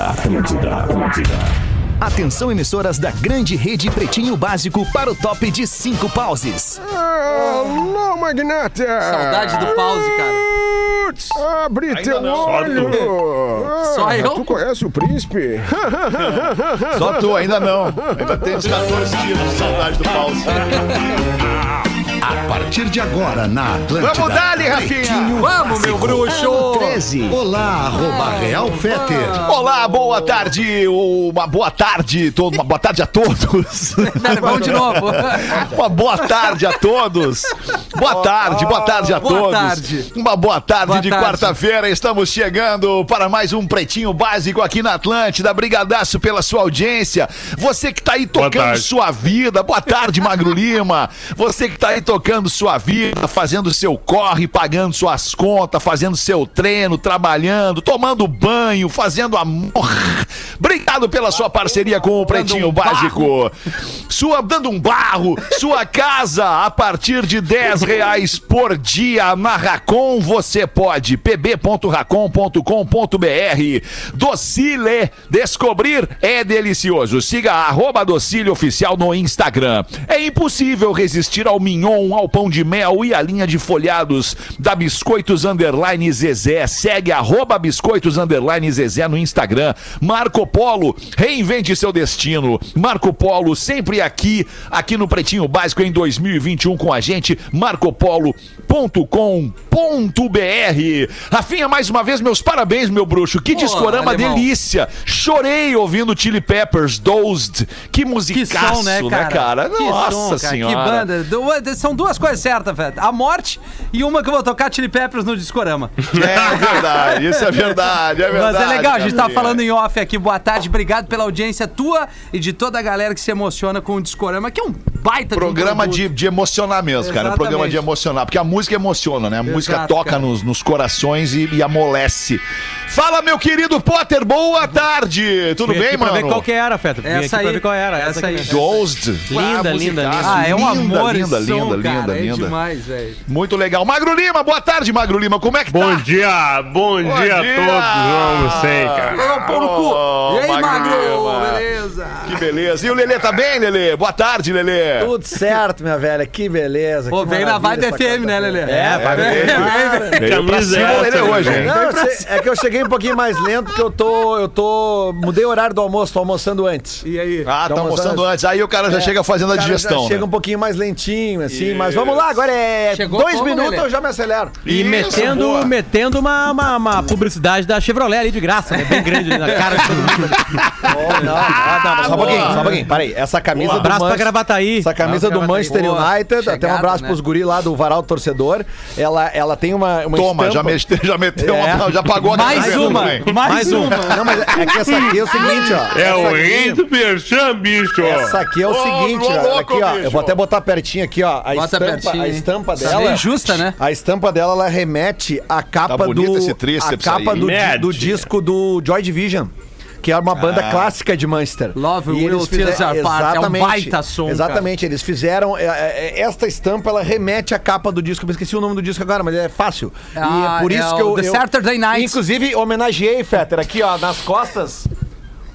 Atlântida, Atlântida. Atenção, emissoras da grande rede Pretinho Básico para o top de cinco pauses. Alô, magnata! Saudade do pause, cara. Putz, Abre teu olho! Ah, Só eu? Tu conhece o príncipe? Só tu, ainda não. Ainda tem uns 14 dias de saudade do pause. A partir de agora na Atlântida. Vamos dar-lhe, Rafinha! Pretinho Vamos, meu bruxo! 13. Olá, arroba Real Feter. Olá, boa tarde, uma boa tarde, todo, uma boa tarde a todos. Vamos de novo. Uma boa tarde a todos. Boa tarde, boa tarde a Boa todos. tarde. Uma boa tarde Boa de quarta-feira. Estamos chegando para mais um Pretinho Básico aqui na Atlântida. Brigadaço pela sua audiência. Você que tá aí tocando sua vida. Boa tarde, Magro Lima. Você que tá aí tocando sua vida, fazendo seu corre, pagando suas contas, fazendo seu treino, trabalhando, tomando banho, fazendo amor. Obrigado pela sua parceria com o Pretinho um Básico. Sua dando um barro, sua casa a partir de 10 reais por dia na Racon você pode. pb.racon.com.br Docile, descobrir é delicioso. Siga arroba Docile Oficial no Instagram. É impossível resistir ao mignon, ao pão de mel e à linha de folhados da Biscoitos Underline Zezé. Segue arroba Biscoitos Underline Zezé no Instagram. Marco Polo, reinvente seu destino. Marco Polo, sempre aqui, aqui no Pretinho Básico em 2021 com a gente. marcopolo.com.br Rafinha, mais uma vez, meus parabéns, meu bruxo. Que discorama alemão. delícia. Chorei ouvindo Chili Peppers, Dozed. Que Que musicaço, som, né, cara? cara? Que Nossa som, cara. senhora. Que banda. Du- São duas coisas certas, velho. A morte e uma que eu vou tocar Chili Peppers no Discorama. É verdade, isso é verdade, é verdade. Mas é legal, a gente tá falando em off aqui. Boa tarde, obrigado pela audiência tua e de toda a galera que se emociona com o Discorama, que é um baita um Programa de, de emocionar mesmo, cara. É um Exatamente. programa de emocionar. Porque a música emociona, né? A música Exato, toca cara. nos, nos corações e, e amolece. Fala, meu querido Potter, boa tarde! Tudo Vim bem, aqui pra mano? ver qual que era, Feta. Vim aqui Essa pra aí. ver qual era. Essa Essa, aí. Dozed. Linda, Ah, linda, linda. Ah, é um amor linda, esse som, linda, linda, cara. É linda. demais, velho. Muito legal. Magro Lima, boa tarde, Magro Lima. Como é que Bom tá? dia, bom, dia, dia. a todos. Vamos sem, cara. Ô, pau no cu. E aí, Magro Magro? Lima. Beleza? Que beleza. E o Lelê tá bem, Lelê? Boa tarde, Lelê. Tudo certo, minha velha. Que beleza. Pô, que vem na vibe FM, né, Lelê? É, vai ver. Veio pra cima é o Lelê essa, hoje, né? hein? Não, é que eu cheguei um pouquinho mais lento, porque eu tô. Eu tô. Mudei o horário do almoço, tô almoçando antes. E aí? Ah, tá Tá almoçando almoçando antes. Aí o cara já É, chega fazendo a digestão. já chega né? um pouquinho mais lentinho, assim, mas vamos lá, agora é Chegou dois como, minutos Lelê? eu já me acelero. E Isso, metendo, metendo uma, uma, uma publicidade da Chevrolet ali de graça, né? Bem grande ali na cara de todo mundo. Não, ah, não, mas só um pouquinho, só um pouquinho. Peraí, essa camisa Um do abraço pra Manchester. Gravataí. Essa camisa do Gravataí. Manchester. United, até um abraço né? pros guri lá do Varal Torcedor. Ela, ela tem uma, uma Toma, já, mete- já meteu É. uma. Já pagou a Mais uma. Mais Mais um. uma. Não, mas é que essa aqui é o seguinte, ó. É o aqui- Rito Merchan, bicho. Essa aqui é o seguinte, ó. Aqui, ó. Eu vou até botar pertinho aqui, ó. A Bota estampa, pertinho, a estampa Tá dela. bem justa, né? A estampa dela, ela remete à capa bonito do. esse a capa aí. do, do disco do Joy Division. Que é uma banda Ah. clássica de Manchester. Love E Will eles Tears fizeram- Apart, é um exatamente, baita som, cara. Exatamente, eles fizeram. é, é, Esta estampa, ela remete à capa do disco. Eu esqueci o nome do disco agora, mas é fácil. Ah, e é por é isso que eu. The eu- Saturday Night. Inclusive, homenageei, Fetter, aqui, ó, nas costas.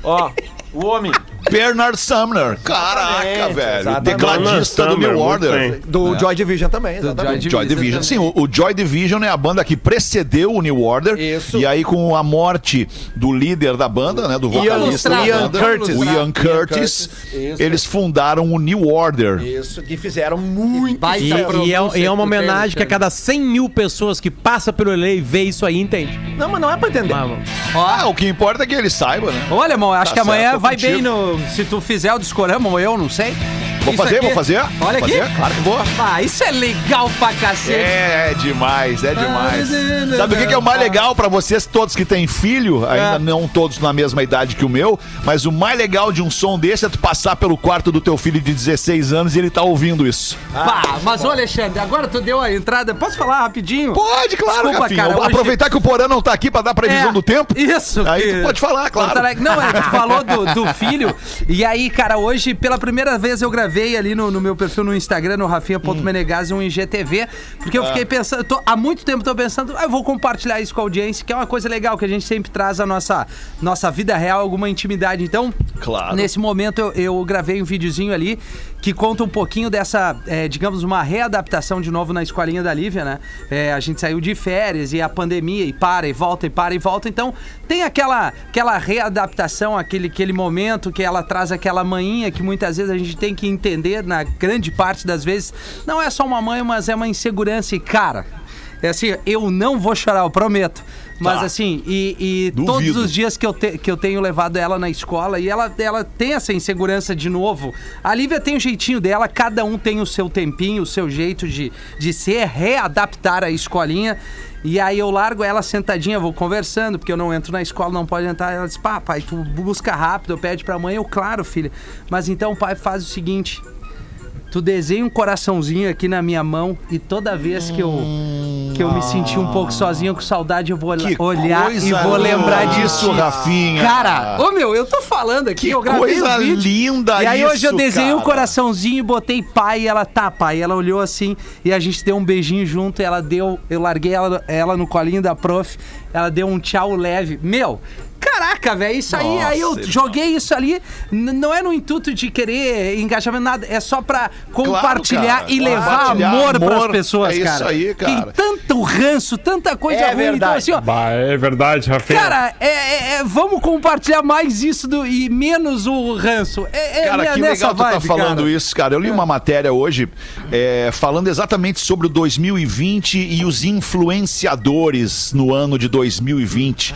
Ó, o homem. Bernard Sumner. Caraca, Exatamente, velho. exatamente. Tecladista do New Order. Do Joy Division também, exatamente. Joy Division. Sim, o, o Joy Division é a banda que precedeu o New Order. Isso. E aí, com a morte do líder da banda, né? Do vocalista da Ian banda, Curtis. o Ian Ian Curtis, isso. eles fundaram o New Order. Isso, que fizeram muito E, e é, e é uma homenagem que a cada 100 mil pessoas que passa pelo Lei e vê isso aí, entende. Não, mas não é pra entender. Vamos. Ah, o que importa é que ele saiba, né? Olha, irmão, acho Tá que amanhã certo, tô vai contigo. bem no. Se tu fizer o discorama ou eu, não sei. Vou Isso fazer, aqui- vou fazer. Olha vou aqui. Fazer, claro que vou. Ah, isso é legal pra cacete. É, é demais, é demais. Ah, Sabe o que que é o mais legal pra vocês todos que têm filho, ainda É. não todos na mesma idade que o meu, mas o mais legal de um som desse é tu passar pelo quarto do teu filho de 16 anos e ele tá ouvindo isso. Pá, mas ô Alexandre, agora tu deu a entrada. Posso falar rapidinho? Pode, claro, Desculpa, Rafinha. cara, hoje- Aproveitar que o Porã não tá aqui pra dar previsão É, do tempo. Isso. Aí que- tu pode falar, claro. Não, é que tu falou do, do filho. E aí, cara, hoje, pela primeira vez, eu gravei ali no, no meu perfil no Instagram, no rafinha.menegas, um IGTV, porque eu fiquei pensando, tô- há muito tempo tô pensando, ah, eu vou compartilhar isso com a audiência, que é uma coisa legal, que a gente sempre traz a nossa, nossa vida real, alguma intimidade. Então, Claro. nesse momento eu, eu gravei um videozinho ali que conta um pouquinho dessa, é, digamos, uma readaptação de novo na escolinha da Lívia, né? É, a gente saiu de férias e a pandemia e para e volta e para e volta. Então tem aquela, aquela readaptação, aquele, aquele momento que ela traz aquela manhinha que muitas vezes a gente tem que entender, na grande parte das vezes, não é só uma mãe, mas é uma insegurança. E cara, é assim, eu não vou chorar, eu prometo. Mas Tá. assim, e, e todos os dias que eu, te- que eu tenho levado ela na escola e ela, ela tem essa insegurança de novo. A Lívia tem o jeitinho dela, cada um tem o seu tempinho, o seu jeito de, de ser, readaptar a escolinha. E aí eu largo ela sentadinha, vou conversando, porque eu não entro na escola, não pode entrar. Ela diz, pá, pai, tu busca rápido, eu pede pra mãe. Eu, claro, filha. Mas então o pai faz o seguinte. Tu desenha um coraçãozinho aqui na minha mão e toda vez que eu, que eu me sentir um pouco sozinho com saudade, eu vou Que olhar e vou lembrar linda disso, isso, Rafinha. Cara, ô meu, eu tô falando aqui, Que eu gravei coisa o vídeo. linda E aí hoje eu isso, desenhei um cara. coraçãozinho e botei pai e ela tá, pai. E ela olhou assim e a gente deu um beijinho junto e ela deu, eu larguei ela, ela no colinho da prof, ela deu um tchau leve. Meu, Caraca, velho, isso aí, aí eu Nossa, joguei isso ali, não é no intuito de querer engajamento, nada, é só pra compartilhar cara, e levar compartilhar amor, pras amor, pessoas, é isso cara. aí, cara. Tem tanto ranço, tanta coisa É ruim, então verdade. assim, ó, Bah, é verdade, Rafinha. Cara, é, é- é- vamos compartilhar mais isso do, e menos o ranço. É, é Cara, que nessa legal tu tá vibe, falando cara. isso, cara. Eu li uma matéria hoje é, falando exatamente sobre o 2020 e os influenciadores no ano de 2020.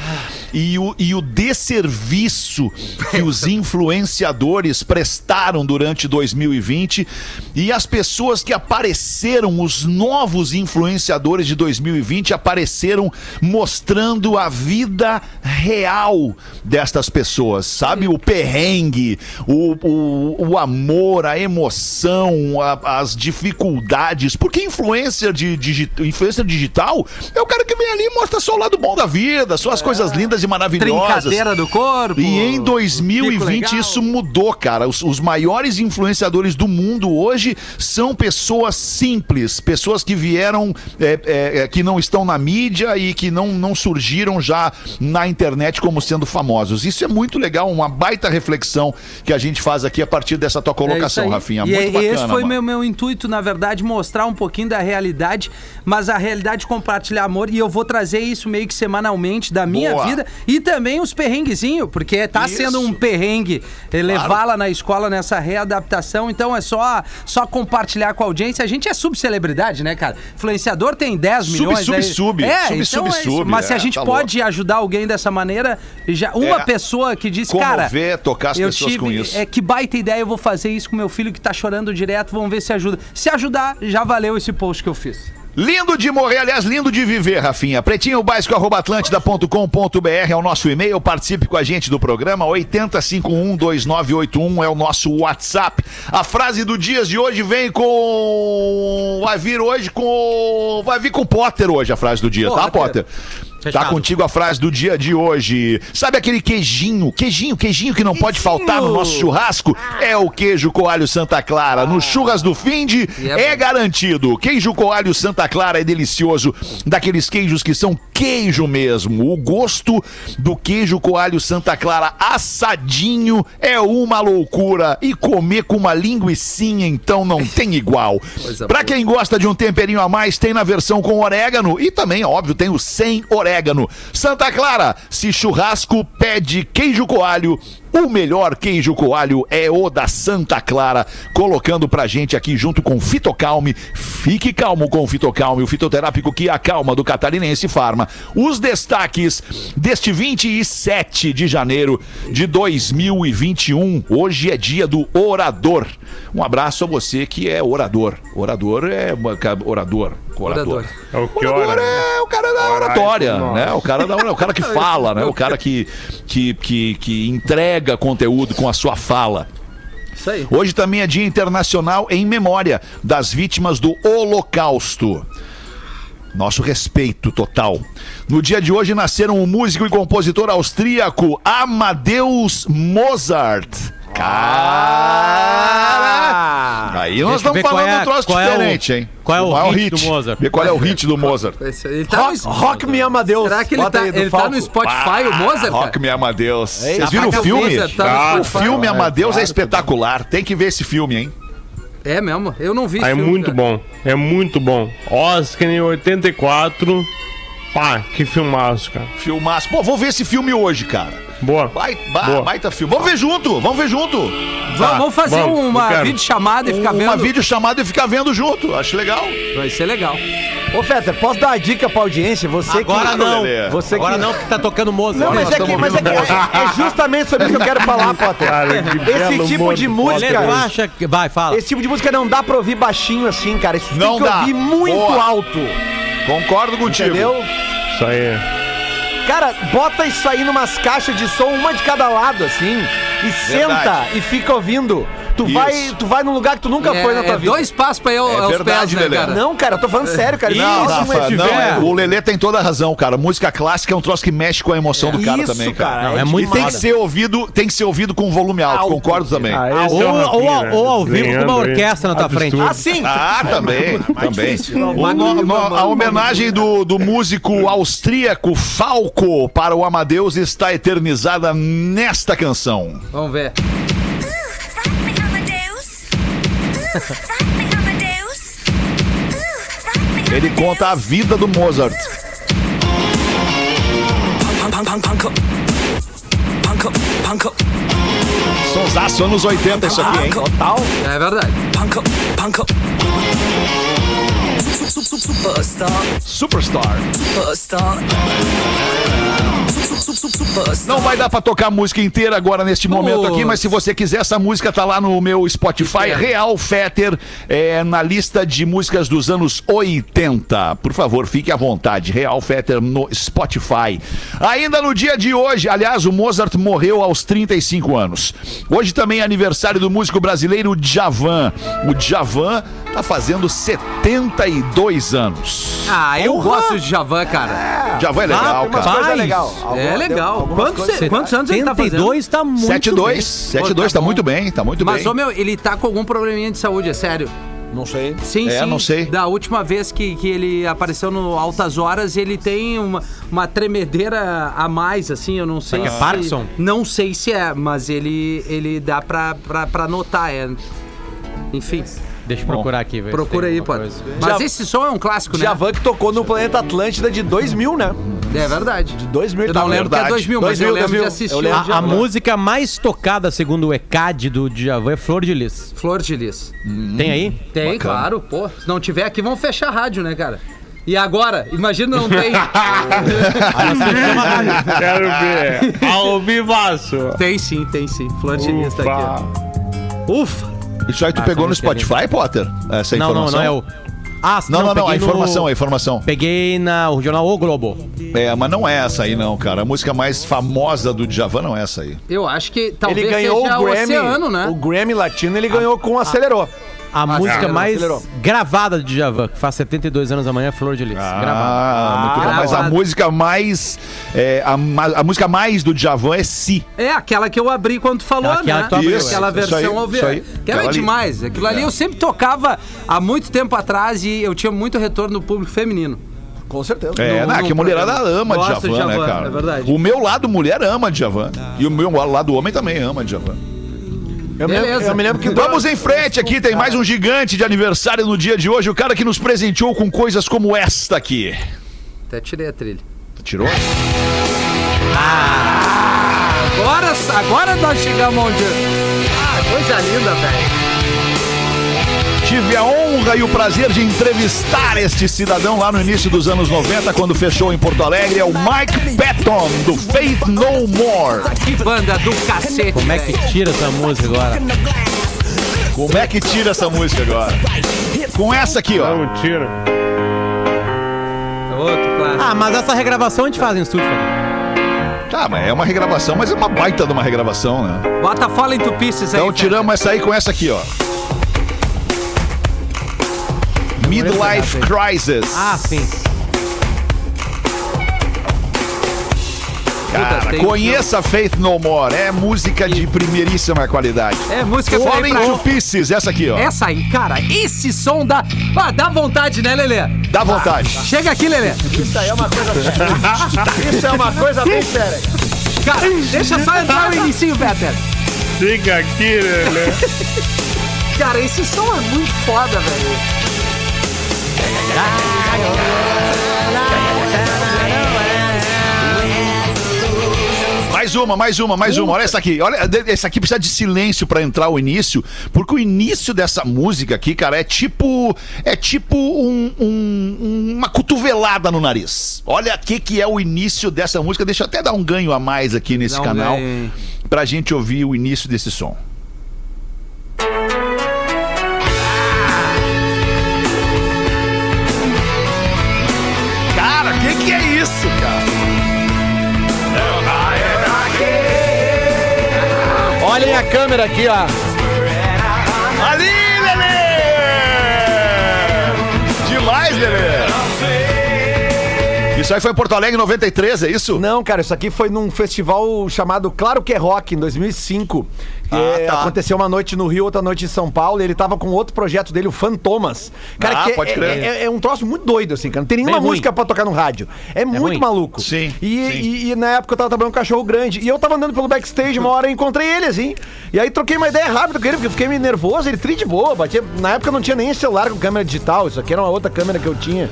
E o, e o desserviço que os influenciadores prestaram durante 2020 e as pessoas que apareceram, os novos influenciadores de 2020 apareceram mostrando a vida real destas pessoas, sabe? O perrengue, o, o, o amor, a emoção, a- as dificuldades. Porque influencer, de, digi- influencer digital é o cara que vem ali e mostra só o lado bom da vida, só as coisas lindas e maravilhosas. Trincadeira do corpo. E em fico 2020 legal. isso mudou, cara. Os, os maiores influenciadores do mundo hoje são pessoas simples, pessoas que vieram, é, é, é, que não estão na mídia e que não, não surgiram já na internet como sendo famosos. Isso é muito legal, uma baita reflexão que a gente faz aqui a partir dessa tua É colocação, aí. Rafinha. E Muito é- bacana. esse foi mano. meu, meu intuito, na verdade, mostrar um pouquinho da realidade, mas a realidade compartilhar amor. E eu vou trazer isso meio que semanalmente da minha Boa. vida e também os perrenguezinhos, porque tá Isso. sendo um perrengue eh, levá-la na escola nessa readaptação. Então é só, só compartilhar com a audiência. A gente é subcelebridade, né, cara? Influenciador tem 10 Sub, milhões. sub, aí- sub. É, Sub, então sub, é sub. Mas se a É, gente tá pode ajudar alguém dessa maneira, já uma É. pessoa que diz, cara, Comover, tocar as eu pessoas tive, com isso. É que baita ideia, eu vou fazer isso com meu filho que tá chorando direto, vamos ver se ajuda. Se ajudar, já valeu esse post que eu fiz. Lindo de morrer, aliás, lindo de viver, Rafinha. Pretinho básico, arroba atlântida.com.br é o nosso e-mail. Participe com a gente do programa. 80512981 é o nosso WhatsApp. A frase do dias de hoje vem com. Vai vir hoje com. Vai vir com o Potter hoje a frase do dia, tá, Potter. Potter? Tá contigo a frase do dia de hoje. Sabe aquele queijinho, queijinho, queijinho que não pode faltar no nosso churrasco? É o queijo coalho Santa Clara. No churras do Finde é é garantido. Queijo coalho Santa Clara é delicioso. Daqueles queijos que são queijo mesmo. O gosto do queijo coalho Santa Clara assadinho é uma loucura. E comer com uma linguiçinha, então, não tem igual. Pra quem gosta de um temperinho a mais, tem na versão com orégano. E também, óbvio, tem o sem orégano. Santa Clara, se churrasco pede queijo coalho. O melhor queijo coalho é o da Santa Clara, colocando pra gente aqui junto com Fitocalme. Fique calmo com o Fitocalme, o fitoterápico que acalma do Catarinense Farma. Os destaques deste 27 de janeiro de 2021. Hoje é dia do orador. Um abraço a você que é orador. Orador é orador. Orador. É o que Orador ora. é o cara da Orar oratória, né? O cara, da, o cara que fala, né? O cara que, que, que, que entrega conteúdo com a sua fala. Isso aí. Hoje também é Dia Internacional em memória das vítimas do Holocausto. Nosso respeito total. No dia de hoje nasceram o músico e compositor austríaco Amadeus Mozart. Cara! Aí nós estamos falando é- um troço qual é o- diferente, hein? qual é o maior hit do Mozart? Vê qual é o hit do Mozart. Ele tá Rock, no, rock me ama Deus. será que ele, tá, ele tá no Spotify, o Mozart? Rock cara? me Amadeus. Vocês Tá viram o filme? tá Ah, o filme Amadeus é claro. espetacular. Tem que ver esse filme, hein? É mesmo? Eu não vi esse Ah, é filme, muito cara. bom. É muito bom. Oscar em 84. Pá, que filmaço, cara. Filmaço. Pô, vou ver esse filme hoje, cara. Boa. Vai, ba- Boa. baita filme. Vamos ver junto, vamos ver junto. Va- Vamos fazer vamos, uma videochamada e ficar vendo. Uma videochamada e ficar vendo junto. Acho legal. Vai ser legal. Ô, Feta, posso dar uma dica pra audiência? Você Agora que... não. Você Agora que... não, porque tá tocando Mozart. Não, mas é, que, mas é, que- é- é justamente sobre isso que eu quero falar, Potter. Cara, que Esse tipo de música- Potter. acha que... Vai, fala. Esse tipo de música não dá pra ouvir baixinho assim, cara. Isso Não tem que dá. ouvir muito Boa. alto. Concordo contigo. Entendeu? Isso aí. Cara, bota isso aí numas caixas de som, uma de cada lado, assim, e Verdade. senta e fica ouvindo. Tu Isso. vai, tu vai num lugar que tu nunca foi na É, tua é vida. dois passos pra eu É aos verdade, pés, né, Lelê. cara? Não, cara, eu tô falando sério, cara. Não, Isso, Rafa, não, tiver- é, o Lelê tem toda a razão, cara. Música clássica é um troço que mexe com a emoção do cara Isso, também, cara. cara, Não, é é muito E tem que ser ouvido, tem que ser ouvido com volume alto, Alto. concordo também. Ah, Ah, ou, é ou, ao- né? ou ao vivo com uma orquestra na tua frente. Ah, sim. Ah, também, também. Não, no- a homenagem do, do músico austríaco Falco para o Amadeus está eternizada nesta canção. Vamos ver. Ele conta a vida do Mozart. Sonsaço, anos 80 isso aqui, hein? Total. É verdade. Superstar. Não vai dar pra tocar a música inteira agora neste momento aqui, mas se você quiser, essa música tá lá no meu Spotify, Real Fetter, é, na lista de músicas dos anos 80. Por favor, fique à vontade. Real Fetter no Spotify. Ainda no dia de hoje, aliás, o Mozart morreu aos 35 anos. Hoje também é aniversário do músico brasileiro Djavan. O Djavan tá fazendo 72 anos. Ah, eu gosto de Javan, cara. Djavan é legal, cara. coisas Rapaz, É legal. Quantos, coisas- quantos anos ele tá fazendo? 72 tá muito 7-2, bem. 7-2, Pô, tá tá muito bom. bem, tá muito Mas, bem. ô meu, ele tá com algum probleminha de saúde, é sério. Não sei. Sim, É, sim. não sei. Da última vez que, que ele apareceu no Altas Horas, ele tem uma, uma tremedeira a mais, assim, eu não sei Será que é Parkinson? Não sei se é, mas ele, ele dá pra, pra, pra notar, é... Enfim, Deixa eu procurar aqui, velho. procura aí, pode. Mas Já- esse som é um clássico, né? Djavan que tocou no Planeta Atlântida de 2000, né? É verdade. De 2000 Eu não lembro que é verdade. 2000, mas 2000, eu lembro 2000. de assistir. Eu o lembro. A, a música mais tocada, segundo o ECAD do Djavan, é Flor de Lis. Flor de Lis. Tem aí? Tem, claro, pô. Se não tiver aqui, vão fechar a rádio, né, cara? E agora? Imagina não tem. Quero ver. Ao vivaço. tem sim, tem sim. Flor de Lis tá aqui. ó. Ufa! Isso aí tu Ah, pegou no Spotify, Potter? Essa Não, não, informação? não é o. Ah, Não, não, não, a peguei no- informação, a informação. Peguei na o jornal O Globo. É, mas não é essa aí, não, cara. A música mais famosa do Djavan não é essa aí. Eu acho que talvez ele ganhou seja o Grammy. Oceano, né? O Grammy Latino ele ganhou com Acelerou. A música não, mais acelerou. gravada do Djavan, que faz 72 anos amanhã, é Flor de Lis. gravada. Ah, muito bom. Mas a música mais. é, a, a música mais do Djavan é Si. É aquela que eu abri quando tu falou, Aquela né? abriu, Isso, aquela versão aí, ao. Aquela Aquela é demais. Aquilo ali eu sempre tocava há muito tempo atrás e eu tinha muito retorno do público feminino. Com certeza. É, No- não, no que a mulherada ama de Djavan, né, Djavan, cara? é verdade. O meu lado mulher ama Djavan. E o meu lado homem também ama Djavan. Eu me, lembro, Beleza. eu me lembro que Vamos em frente aqui, tem mais um gigante de aniversário no dia de hoje. O cara que nos presenteou com coisas como esta aqui. Até tirei a trilha. Tirou? Agora, agora nós chegamos onde. Ah, coisa linda, velho. Tive a honra e o prazer de entrevistar este cidadão lá no início dos anos 90, quando fechou em Porto Alegre. É o Mike Patton, do Faith No More. Que banda do cacete. Como é que tira essa música agora? Como é que tira essa música agora? Com essa aqui, ó. Não, tira. Outro clássico. Ah, mas essa regravação a gente faz em estúdio. Tá, mas é uma regravação, mas é uma baita de uma regravação, né? Bota Fallen to Pieces aí. Então tiramos essa aí com essa aqui, ó. Midlife Crisis. Ah, sim. Cara, tem- conheça Faith No More. É música de primeiríssima qualidade. É música pra, Falling pra... to Pieces, essa aqui, ó. Essa aí, cara, esse som dá. Ah, dá vontade, né, Lelê? Dá vontade. Chega aqui, Lelê. Isso aí é uma coisa séria. Isso é uma coisa bem séria. Cara, deixa só entrar o inicinho, Peter. Fica aqui, Lelê. Cara, esse som é muito foda, velho. Mais uma, mais uma, mais uma. Olha essa aqui. Olha, essa aqui precisa de silêncio pra entrar o início, porque o início dessa música aqui, cara, é tipo. É tipo um- um- uma cotovelada no nariz. Olha o que, é o início dessa música. Deixa eu até dar um ganho a mais aqui nesse um canal ganho. pra gente ouvir o início desse som. Câmera aqui, ó. Isso aí foi em Porto Alegre em 93, é isso? Não, cara, isso aqui foi num festival chamado Claro que é Rock, em 2005. que, Ah, é, tá. Aconteceu uma noite no Rio, outra noite em São Paulo, e ele tava com outro projeto dele, o Fantomas. Cara, Ah, que é- pode crer. é, é- é um troço muito doido, assim, cara. Não tem nenhuma Bem ruim. música pra tocar no rádio. É, muito ruim. maluco. Sim, E, sim. E, e na época eu tava trabalhando com um cachorro grande. E eu tava andando pelo backstage, uma hora eu encontrei ele, assim. E aí troquei uma ideia rápida com ele, porque eu fiquei meio nervoso, ele tri de boa. Batia, na época não tinha nem celular com câmera digital, isso aqui era uma outra câmera que eu tinha.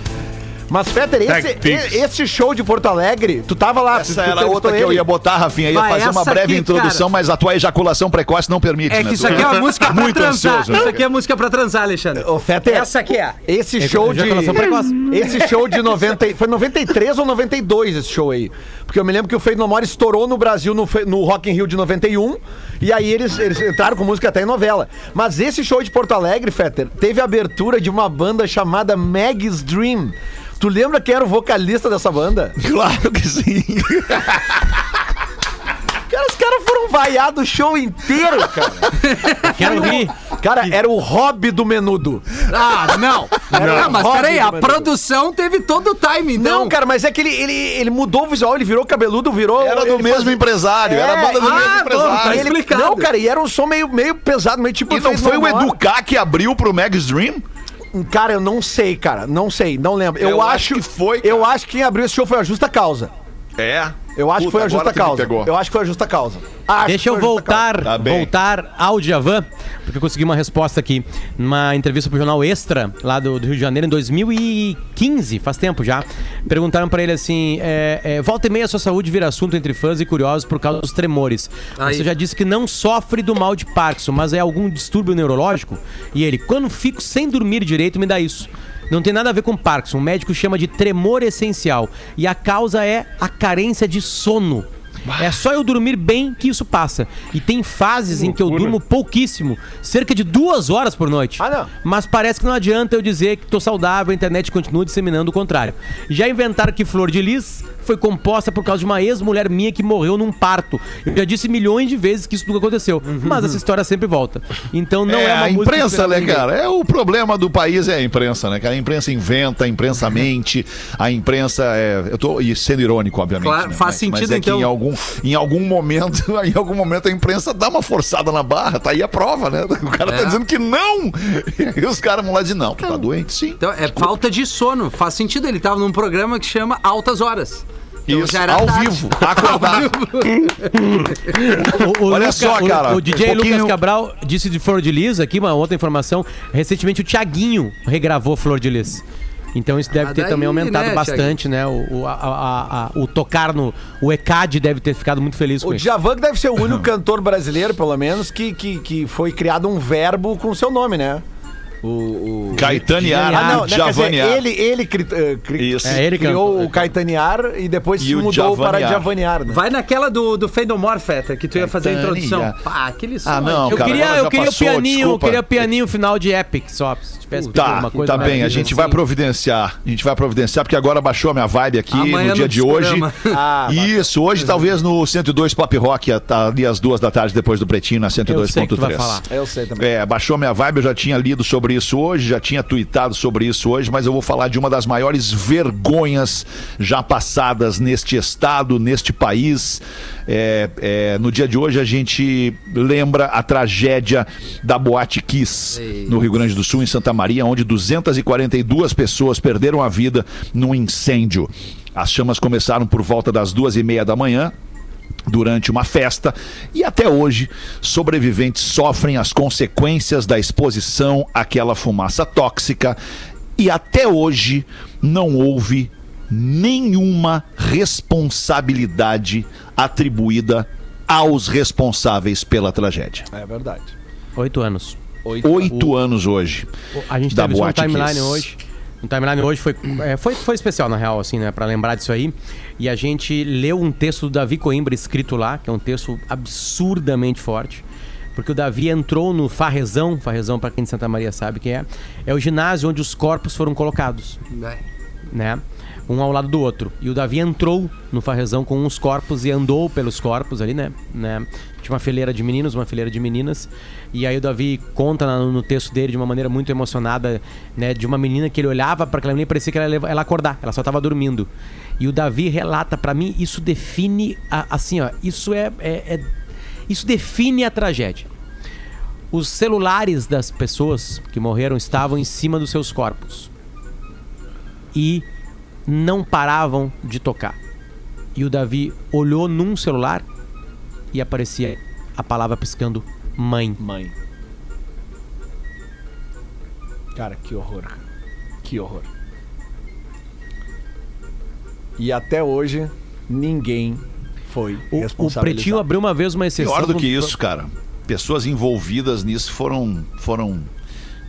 Mas, Fetter, esse, e- esse show de Porto Alegre, tu tava lá. tu- Essa tu era entrevistou outra que eu ele. ia botar, Rafinha. Ia Vai, fazer uma essa breve aqui, introdução, mas a tua ejaculação precoce não permite, É né? que isso Tu- aqui é uma música pra Muito transar. ansioso, Isso aqui é música pra transar, Alexandre. Ô, Fetter, Essa aqui é. Esse show de. ejaculação precoce. Esse show de 90. Foi 93 ou 92 esse show aí? Porque eu me lembro que o Feito No More estourou no Brasil no, Fe- no Rock in Rio de 91. E aí eles, eles entraram com música até em novela. Mas esse show de Porto Alegre, Fetter, teve a abertura de uma banda chamada Mag's Dream. Tu lembra quem era o vocalista dessa banda? Claro que sim. Cara, os caras foram vaiados o show inteiro, cara. Quero rir. Cara, era o hobby do menudo. Ah, não. Não, mas peraí, a produção teve todo o time, então. Não, cara, mas é que ele, ele, ele mudou o visual, ele virou cabeludo, virou. Era do mesmo fazia- empresário, era a É, banda do ah, mesmo bom, empresário. tá Ele- explicado. Não, cara, e era um som meio, meio pesado, meio tipo. E não foi o. Educar que abriu pro Magus Dream? Cara, eu não sei, cara. Não sei, não lembro. Eu, Eu acho, acho que foi, Eu cara. acho que quem abriu esse show foi a justa causa. É. Eu acho que foi a justa causa. Eu acho que foi a justa causa. Acho Deixa eu voltar, Tá voltar ao Djavan, porque eu consegui uma resposta aqui. Numa entrevista pro jornal Extra, lá do, do Rio de Janeiro, em 2015, faz tempo já. Perguntaram pra ele assim: é, é, volta e meia a sua saúde vira assunto entre fãs e curiosos por causa dos tremores. Aí. Você já disse que não sofre do mal de Parkinson, mas é algum distúrbio neurológico? E ele, quando fico sem dormir direito, me dá isso. Não tem nada a ver com Parkinson. O médico chama de tremor essencial. E a causa é a carência de sono. É só eu dormir bem que isso passa. E tem fases em que eu durmo pouquíssimo, cerca de duas horas por noite. Ah, não. Mas parece que não adianta eu dizer que tô saudável, a internet continua disseminando o contrário. Já inventaram que Flor de Lis foi composta por causa de uma ex-mulher minha que morreu num parto. Eu já disse milhões de vezes que isso nunca aconteceu. Mas essa história sempre volta. Então não é, é, uma a imprensa, né, cara? É o problema do país é a imprensa, né, cara? A imprensa inventa, a imprensa mente, a imprensa é, eu tô e sendo irônico, obviamente. Claro, né? faz mas, sentido, mas é então. que em algum, em algum momento, em algum momento a imprensa dá uma forçada na barra, tá aí a prova, né? O cara tá É. dizendo que não. E os caras vão lá dizer não, tu tá doente, sim. Então, é falta de sono. Faz sentido. Ele tava num programa que chama Altas Horas. Então Isso, já era ao tarde. vivo, acordado. O, o Olha Luca- só, o- cara, O, DJ um pouquinho- Lucas Cabral disse de Flor de Lis aqui, uma outra informação. Recentemente o Thiaguinho regravou Flor de Lis. Então isso deve Ah, ter daí, também aumentado né, bastante, né? O, o, a- a- a- o tocar no. O ECAD deve ter ficado muito feliz com O isso. Djavan que deve ser o único cantor brasileiro, pelo menos, que, que, que foi criado um verbo com seu nome, né? O. o... Caetanear, Ah, não, né, dizer, Javanear. ele, ele cri- eh, cri- Isso. É, ele criou cantou. o Caetanear e depois E mudou para Javanear. Javanear, né? Vai naquela do, do Feidomor, Feta, que tu ia fazer a introdução. Pá, aquele som. Ah, não, Eu cara, queria, eu queria passou, o pianinho, eu queria o pianinho final de Epic só. Se tivesse Tá, alguma coisa tá bem, a gente vai assim. providenciar. A gente vai providenciar, porque agora baixou a minha vibe aqui Amanhã no dia no de hoje. Ah, Isso, hoje talvez no 102 Pop Rock, tá ali às duas da tarde depois do Pretinho, na Eu sei que tu vai 102.3. falar. Eu sei também. É, baixou a minha vibe, eu já tinha lido sobre sobre isso hoje, já tinha tweetado sobre isso hoje, mas eu vou falar de uma das maiores vergonhas já passadas neste estado, neste país. É, é, no dia de hoje a gente lembra a tragédia da Boate Kiss, no Rio Grande do Sul, em Santa Maria, onde 242 pessoas perderam a vida num incêndio. As chamas começaram por volta das duas e meia da manhã, durante uma festa e até hoje sobreviventes sofrem as consequências da exposição àquela fumaça tóxica e até hoje não houve nenhuma responsabilidade atribuída aos responsáveis pela tragédia. É verdade. Oito anos. Oito anos hoje. A gente Da teve Boate timeline hoje. No timeline hoje foi, é, foi, foi especial, na real, assim, né? Pra lembrar disso aí. E a gente leu um texto do Davi Coimbra escrito lá, que é um texto absurdamente forte. Porque o Davi entrou no Farrezão, Farrezão, pra quem de Santa Maria sabe quem é, é o ginásio onde os corpos foram colocados né? Um ao lado do outro. E o Davi entrou no farrezão com uns corpos e andou pelos corpos ali, né? né? Tinha uma fileira de meninos, uma fileira de meninas. E aí o Davi conta no texto dele de uma maneira muito emocionada, né? De uma menina que ele olhava para aquela menina e parecia que ela ela acordar, ela só tava dormindo. E o Davi relata para mim, isso define, a- assim, ó, isso é, é- é- isso define a tragédia. Os celulares das pessoas que morreram estavam em cima dos seus corpos e não paravam de tocar. E o Davi olhou num celular e aparecia a palavra piscando mãe. Mãe. Cara, que horror. Que horror. E até hoje, ninguém foi O, o. Pretinho abriu uma vez uma exceção. Pior do que isso, cara. Pessoas envolvidas nisso foram foram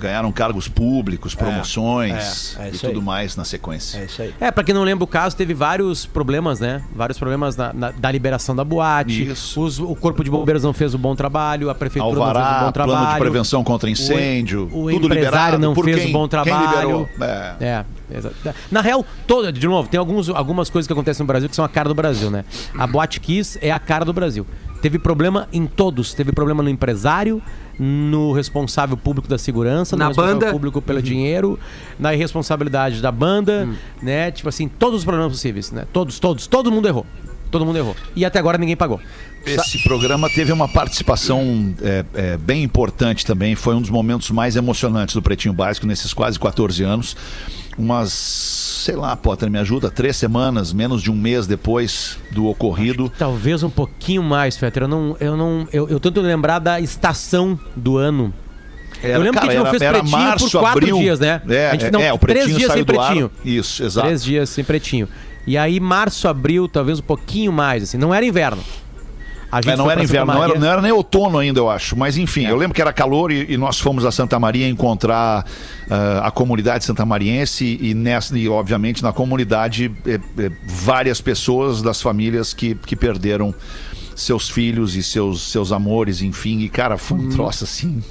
ganharam cargos públicos, promoções é, é e isso tudo aí. mais na sequência. É isso aí. É, pra quem não lembra o caso, teve vários problemas, né? Vários problemas na- na- da liberação da boate. Isso. Os- o Corpo de Bombeiros não fez um bom trabalho, a Prefeitura não fez um Alvará, bom trabalho. plano de prevenção contra incêndio, o tudo empresário liberado não por fez quem, um bom quem trabalho. liberou. É. É, exato. Na real, toda, de novo, tem alguns, algumas coisas que acontecem no Brasil que são a cara do Brasil, né? A Boate Kiss é a cara do Brasil. Teve problema em todos. Teve problema no empresário, no responsável público da segurança, Na no responsável banda. público pelo dinheiro, na irresponsabilidade da banda, né? Tipo assim, todos os problemas possíveis, né? Todos, todos, todo mundo errou. Todo mundo errou. E até agora ninguém pagou. Esse programa teve uma participação é, é, bem importante também. Foi um dos momentos mais emocionantes do Pretinho Básico nesses quase 14 anos. Umas, sei lá, Potter, me ajuda, três semanas, menos de um mês depois do ocorrido. Talvez um pouquinho mais, Fetter. Eu não. Eu não. Eu, eu tento lembrar da estação do ano. Era, eu lembro que a gente não fez pretinho março, por quatro abril. dias, né? É, a gente é, não, é, o três pretinho dias saiu sem pretinho. Isso, exato. Três dias sem pretinho. E aí, março, abril, talvez um pouquinho mais, assim. Não era inverno. A É, não era inverno, não era, não era nem outono ainda, eu acho. Mas enfim, É. eu lembro que era calor e, e nós fomos a Santa Maria encontrar ah, a comunidade santamariense e, nessa, e, obviamente, na comunidade, eh, eh, várias pessoas das famílias que, que perderam seus filhos e seus, seus amores, enfim. E, cara, foi um troço assim.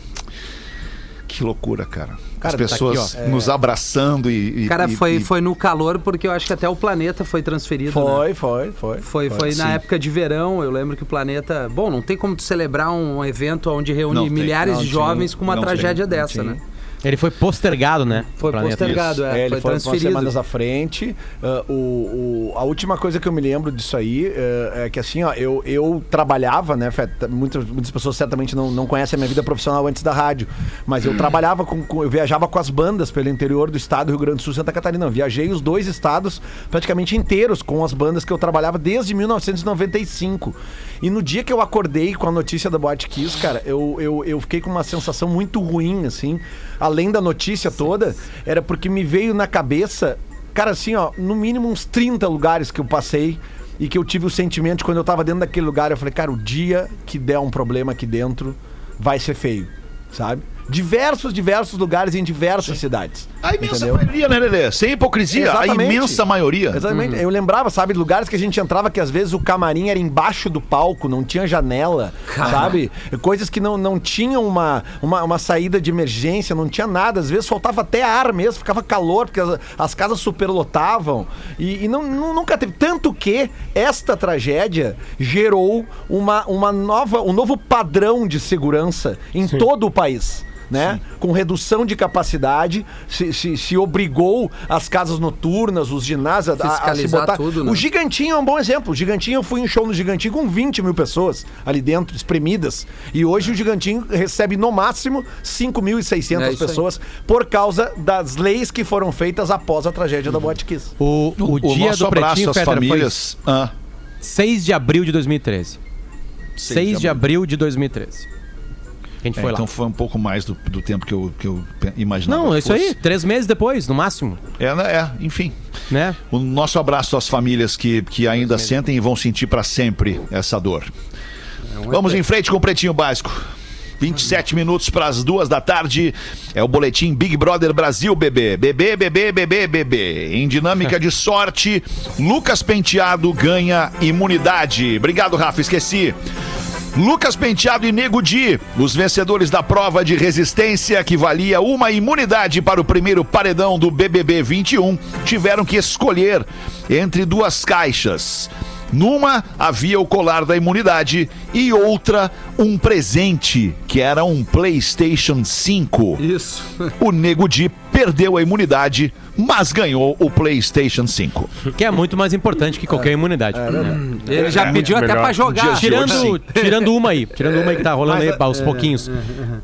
Que loucura, cara. Cara, As tá pessoas aqui, ó. nos abraçando e. e- Cara, e- foi, e- foi no calor, porque eu acho que até o planeta foi transferido. né? Foi, foi, foi. Foi, foi na sim. época de verão, eu lembro que o planeta. Bom, não tem como tu celebrar um evento onde reúne Não tem, milhares não de tinha, jovens com uma não tragédia tem, não dessa, tinha. né? Ele foi postergado, né? Foi postergado, É, é, ele foi foi umas transferido. semanas à frente. Ah, o, o- a última coisa que eu me lembro disso aí eh, é que assim, ó, eu, eu trabalhava, né? Fé, Muitas, muitas pessoas certamente não, não conhecem a minha vida profissional antes da rádio. Mas eu trabalhava com, com- Eu viajava com as bandas pelo interior do estado, Rio Grande do Sul e Santa Catarina. Eu viajei os dois estados praticamente inteiros com as bandas que eu trabalhava desde 1995. E no dia que eu acordei com a notícia da Boate Kiss, cara, eu, eu, eu fiquei com uma sensação muito ruim, assim. Além da notícia toda, era porque me veio na cabeça, cara, assim, ó, no mínimo uns 30 lugares que eu passei e que eu tive o sentimento quando eu tava dentro daquele lugar, eu falei, cara, o dia que der um problema aqui dentro vai ser feio, sabe? Diversos, diversos lugares em diversas cidades. A imensa entendeu? maioria, né, Lelê? Sem hipocrisia, Exatamente. a imensa maioria. Exatamente. Eu lembrava, sabe, lugares que a gente entrava que às vezes o camarim era embaixo do palco, não tinha janela, sabe? Coisas que não, não tinham uma, uma, uma saída de emergência, não tinha nada. Às vezes faltava até ar mesmo, ficava calor, porque as, as casas superlotavam. E, e não, nu- nunca teve. Tanto que esta tragédia gerou uma, uma nova, um novo padrão de segurança em todo o país. Né? Com redução de capacidade, se, se, se obrigou as casas noturnas, os ginásios a- a, se botar. tudo, né? O Gigantinho é um bom exemplo. O Gigantinho, eu fui em show no Gigantinho com 20 mil pessoas ali dentro, espremidas. E hoje o Gigantinho recebe no máximo 5.600 É isso aí. pessoas por causa das leis que foram feitas após a tragédia da Boate Kiss. O, o, dia nosso do abraço Pretinho às famílias. Ah, foi 6 de abril de 2013. 6 de abril de 2013. A gente é, foi então lá. foi um pouco mais do, do tempo que eu, que eu imaginava. Não, é isso aí. fosse. Três meses depois, no máximo. É, né? é, enfim. Né? O nosso abraço às famílias que, que ainda sentem e vão sentir pra sempre essa dor. Vamos em frente com o Pretinho Básico. 27 minutos para as duas da tarde. É o boletim Big Brother Brasil, bebê. Bebê, bebê, bebê, bebê. Em dinâmica de sorte, Lucas Penteado ganha imunidade. Obrigado, Rafa, esqueci. Lucas Penteado e Nego Di, os vencedores da prova de resistência que valia uma imunidade para o primeiro paredão do BBB 21, tiveram que escolher entre duas caixas. Numa havia o colar da imunidade e outra um presente, que era um PlayStation 5. Isso. O Nego Di perdeu a imunidade, mas ganhou o PlayStation 5. Que é muito mais importante que qualquer imunidade. Ele já pediu até melhor. pra jogar. Tirando, hoje, tirando uma aí. Tirando uma aí que tá rolando aí aos pouquinhos.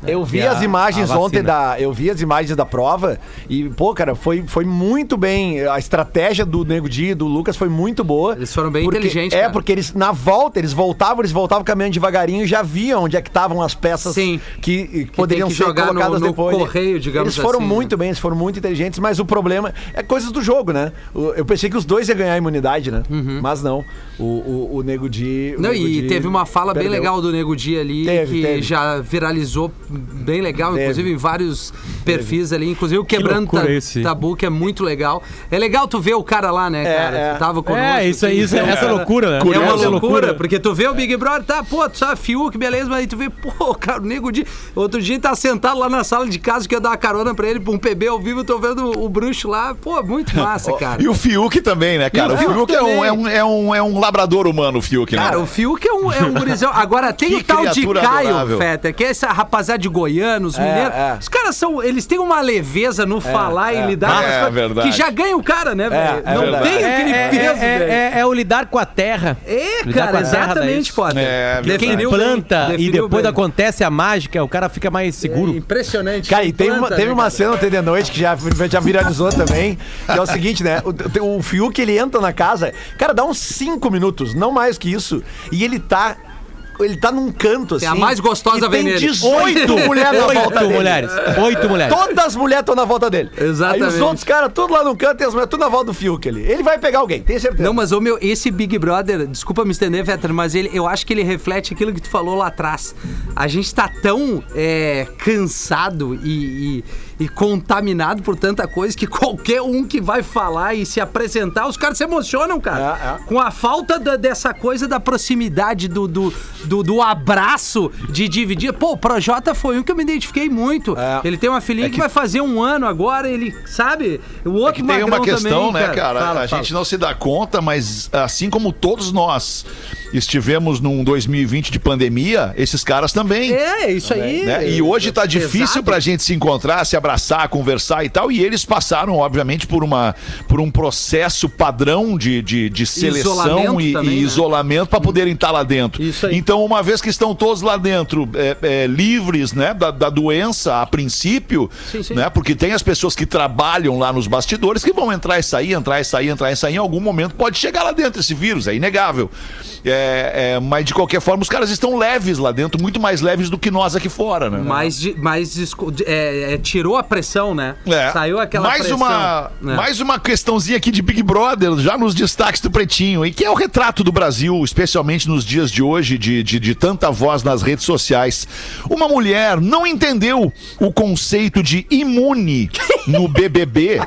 Eu vi É as a- imagens a ontem da. Eu vi as imagens da prova e, pô, cara, foi, foi muito bem. A estratégia do Nego Di e do Lucas foi muito boa. Eles foram bem porque- inteligentes, É, cara. porque eles, na volta, eles voltavam, eles voltavam caminhando devagarinho e já viam onde é que estavam as peças Sim. que, que poderiam que ser jogar no- colocadas no depois. correio, digamos Eles foram assim, muito bem, eles foram muito inteligentes, mas o problema é coisas do jogo, né? Eu pensei que os dois iam ganhar a imunidade, né? Mas não. O, o, o Nego Di. o Uhum. Não, Nego e Di teve uma fala bem perdeu. legal do Nego Di ali, Teve, que teve. já viralizou bem legal, Teve. inclusive em vários perfis ali, inclusive o Quebrando esse. Tabu, que é muito legal. É legal tu ver o cara lá, né, É, cara? é. Tu Tava conosco. É, isso aí, aqui. isso, é- essa loucura, né? É uma loucura, porque tu vê o Big Brother, tá, pô, tu sabe, Fiuk, beleza, mas aí tu vê, pô, cara, o Nego Di. Outro dia tá sentado lá na sala de casa que eu ia dar uma carona pra ele, pra um PB ao vivo, tô vendo o bruxo lá, pô, muito massa, cara. E o Fiuk também, né, cara? O o Fiuk Fiuk é um, é, um, é, um, é um labrador humano, o Fiuk, né? Cara, o Fiuk é um, é um gurizão. Agora tem Que o tal de Caio, adorável. Fetter, que é essa rapaziada de goianos, mineiros. é. Os caras são. Eles têm uma leveza no falar e lidar com as É coisas verdade. Que já ganha o cara, né, velho? é Não verdade. tem aquele é, peso, é, velho. é, é o lidar com a terra. É, Lidar cara, exatamente. Potter. É. Quem planta e depois acontece a mágica, o cara fica mais seguro. É impressionante. Cara, e tem uma, Planta, teve né, uma cara? cena ontem de noite que já, já viralizou também, que é o seguinte, né? O, o Fiuk, ele entra na casa, cara, dá uns 5 minutos, não mais que isso, e ele tá... Ele tá num canto, assim. É a mais gostosa tem vem nele. 18 mulheres na volta Oito dele. mulheres. Oito mulheres. Todas as mulheres estão na volta dele. Exatamente. Aí os outros caras, tudo lá no canto, e as mulheres tudo na volta do Fiuk ali. Ele vai pegar alguém, tem certeza. Não, mas o meu, esse Big Brother, desculpa me estender, Vetter, mas ele, eu acho que ele reflete aquilo que tu falou lá atrás. A gente tá tão é, cansado e, e- e contaminado por tanta coisa que qualquer um que vai falar e se apresentar, os caras se emocionam, cara. É, é. Com a falta da- dessa coisa da proximidade, do, do, do, do abraço, de dividir. Pô, o Projota foi um que eu me identifiquei muito. É. Ele tem uma filhinha que... vai fazer um ano agora, ele, sabe? O outro É que tem uma questão, também, né, cara? Fala, a fala. gente não se dá conta, mas assim como todos nós estivemos num 2020 de pandemia, esses caras também. É, isso aí. né? E hoje tá difícil Pesado. pra gente se encontrar, se abraçar, conversar e tal. E eles passaram, obviamente, por, uma, por um processo padrão de, de, de seleção Isolamento e, também, e né? isolamento pra poderem estar lá dentro. Isso aí. Então, uma vez que estão todos lá dentro, é, é, livres né, da, da doença a princípio, Sim, sim. né? Porque tem as pessoas que trabalham lá nos bastidores que vão entrar e sair, entrar e sair, entrar e sair. Em algum momento pode chegar lá dentro esse vírus, é inegável. É, é, mas de qualquer forma, os caras estão leves lá dentro, muito mais leves do que nós aqui fora, né? Mais, de- mais é, é, tirou a pressão, né? É. Saiu aquela mais pressão. Uma, É. Mais uma questãozinha aqui de Big Brother, já nos destaques do Pretinho, e que é o retrato do Brasil, especialmente nos dias de hoje, de, de, de tanta voz nas redes sociais. Uma mulher não entendeu o conceito de imune no BBB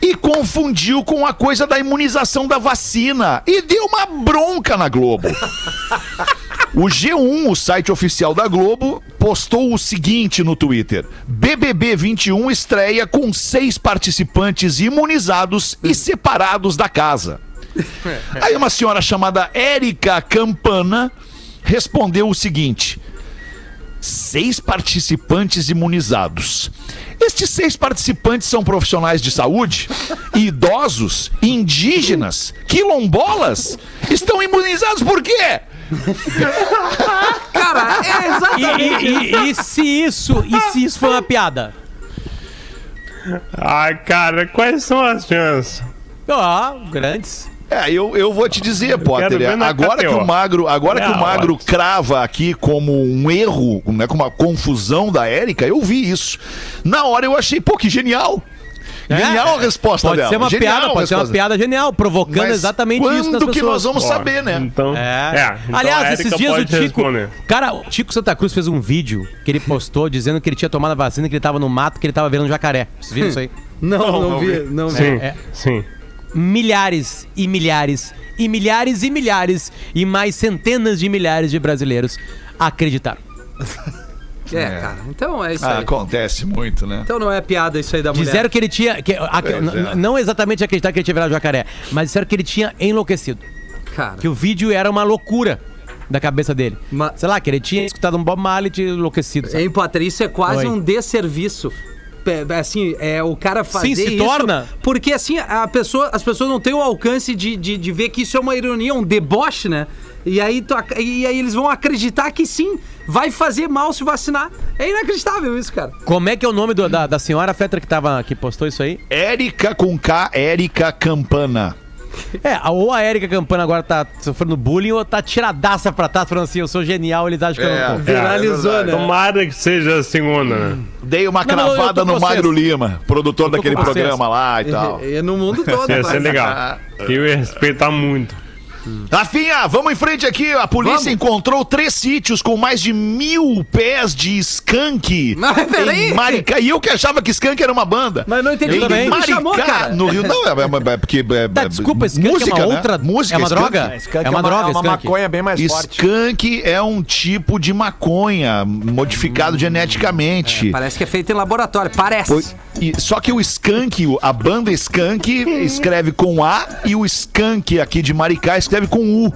e confundiu com a coisa da imunização da vacina e deu uma bronca na Globo. O G1, o site oficial da Globo, postou o seguinte no Twitter: BBB 21 estreia com seis participantes imunizados e separados da casa. Aí uma senhora chamada Érica Campana respondeu o seguinte: seis participantes imunizados. Estes seis participantes são profissionais de saúde, idosos, indígenas, quilombolas. Estão imunizados por quê? Cara, é E, exatamente. e- e- e se isso, e se isso foi uma piada? Ai, cara, quais são as chances? Ó, grandes. É, eu, eu vou te dizer, Potter. Agora que o Magro, agora que É, o Magro ótimo. crava aqui como um erro, né, como uma confusão da Érica, eu vi isso. Na hora eu achei, pô, que genial. Genial a resposta É, Pode dela. ser uma Genial piada, pode ser uma piada genial, provocando Mas exatamente quando isso nas que pessoas. nós vamos saber, né? Então, É. então Aliás, esses dias o Tico. responder. Cara, o Tico Santa Cruz fez um vídeo que ele postou dizendo que ele tinha tomado a vacina, que ele tava no mato, que ele tava vendo um jacaré. Vocês viram isso aí? Não, não, vi, não vi. Sim, é. sim. Milhares e milhares e milhares e milhares e mais centenas de milhares de brasileiros acreditaram. É, cara. Então é isso Ah, aí. acontece muito, né? Então não é piada isso aí da mulher. Disseram que ele tinha. que- a- é. Não exatamente acreditar que ele tinha virado jacaré, mas disseram que ele tinha enlouquecido. Cara. Que o vídeo era uma loucura da cabeça dele. Ma- Sei lá, que ele tinha escutado um Bob Marley e enlouquecido. sabe? Hein, Patrícia, é quase Oi. um desserviço. Pe- Assim, é o cara fazer se isso, torna. Porque assim, a pessoa, as pessoas não têm o alcance de, de, de ver que isso é uma ironia, um deboche, né? E aí, tu e aí eles vão acreditar que sim, vai fazer mal se vacinar. É inacreditável isso, cara. Como é que é o nome do- da, da senhora Fetra que, tava, que postou isso aí? Érica com K, Érica Campana. É, a- ou a Érica Campana agora tá sofrendo bullying ou tá tiradaça pra trás falando assim, eu sou genial, eles acham que eu É. não tô. Viralizou, é né? Tomara que seja a segunda, né? Dei uma Não, cravada no. Magro Lima, produtor daquele programa lá e tal. E, e no mundo todo. Ia ser legal. Eu ia respeitar muito. Rafinha, vamos em frente aqui. A polícia Vamos. encontrou três sítios com mais de mil pés de skunk Mas peraí. em Maricá. E eu que achava que skunk era uma banda. Mas não entendi Em Maricá, chamou, cara. no Rio. Não, é, é- é porque... É, Tá, é- desculpa, skunk música, é uma né? outra. Música, é uma skunk. droga? Skunk É uma droga, é uma skunk. maconha bem mais forte. Skunk é um tipo de maconha modificado geneticamente. Parece que é feito em laboratório, parece. Foi- e- só que o Skank, o- a banda Skank, escreve com A e o Skank aqui de Maricá escreve com U.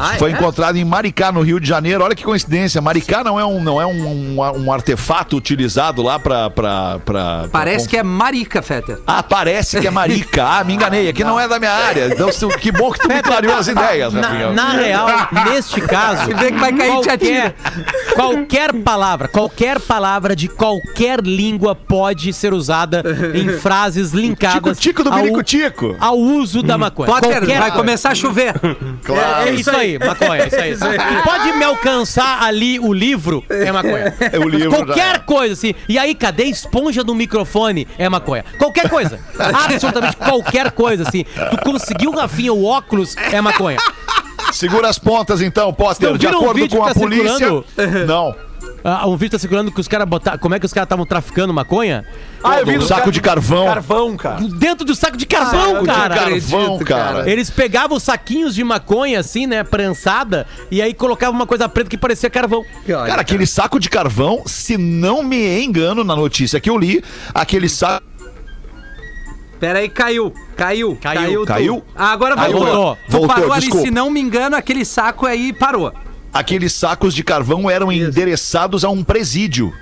Ah, Foi é? encontrado em Maricá, no Rio de Janeiro. Olha que coincidência. Maricá não é um, não é um, um, um artefato utilizado lá pra. pra, pra Parece pra- que é marica, Fetter. Ah, parece que é Marica. Ah, me enganei. Aqui não é da minha área. Então, se- que bom que tu me clareou as ideias, Na, Rafinha. na real, neste caso, Se vê que vai cair, qualquer, qualquer palavra, qualquer palavra de qualquer língua pode ser usada em frases linkadas Tico-tico do ao, Bilico-tico. ao uso da maconha. Potter, Qualquer vai começar a chover. Claro. É isso aí, maconha, é isso aí. Pode me alcançar ali o livro, é maconha. É o livro Qualquer já. coisa, assim. E aí, cadê a esponja do microfone? É maconha. Qualquer coisa. Absolutamente qualquer coisa, assim. Tu conseguiu, Rafinha, o óculos, é maconha. Segura as pontas então, Potter. Não De um acordo vídeo com que a tá polícia. circulando? Não. Ah, um vídeo tá circulando que os caras botaram. Como é que os caras estavam traficando maconha? Ah, eu vi Um saco cara- de carvão. Carvão, cara. Dentro do saco de carvão, eu cara. não Carvão, acredito, cara. cara. Eles pegavam os saquinhos de maconha, assim, né, prensada, e aí colocavam uma coisa preta que parecia carvão. Cara, aquele saco de carvão, se não me engano na notícia que eu li, aquele saco. Pera aí, caiu. Caiu. Caiu. tu. Caiu? Ah, agora Aí voltou. voltou. Tu Voltou, parou ali, desculpa. se não me engano, aquele saco aí parou. Aqueles sacos de carvão eram endereçados a um presídio.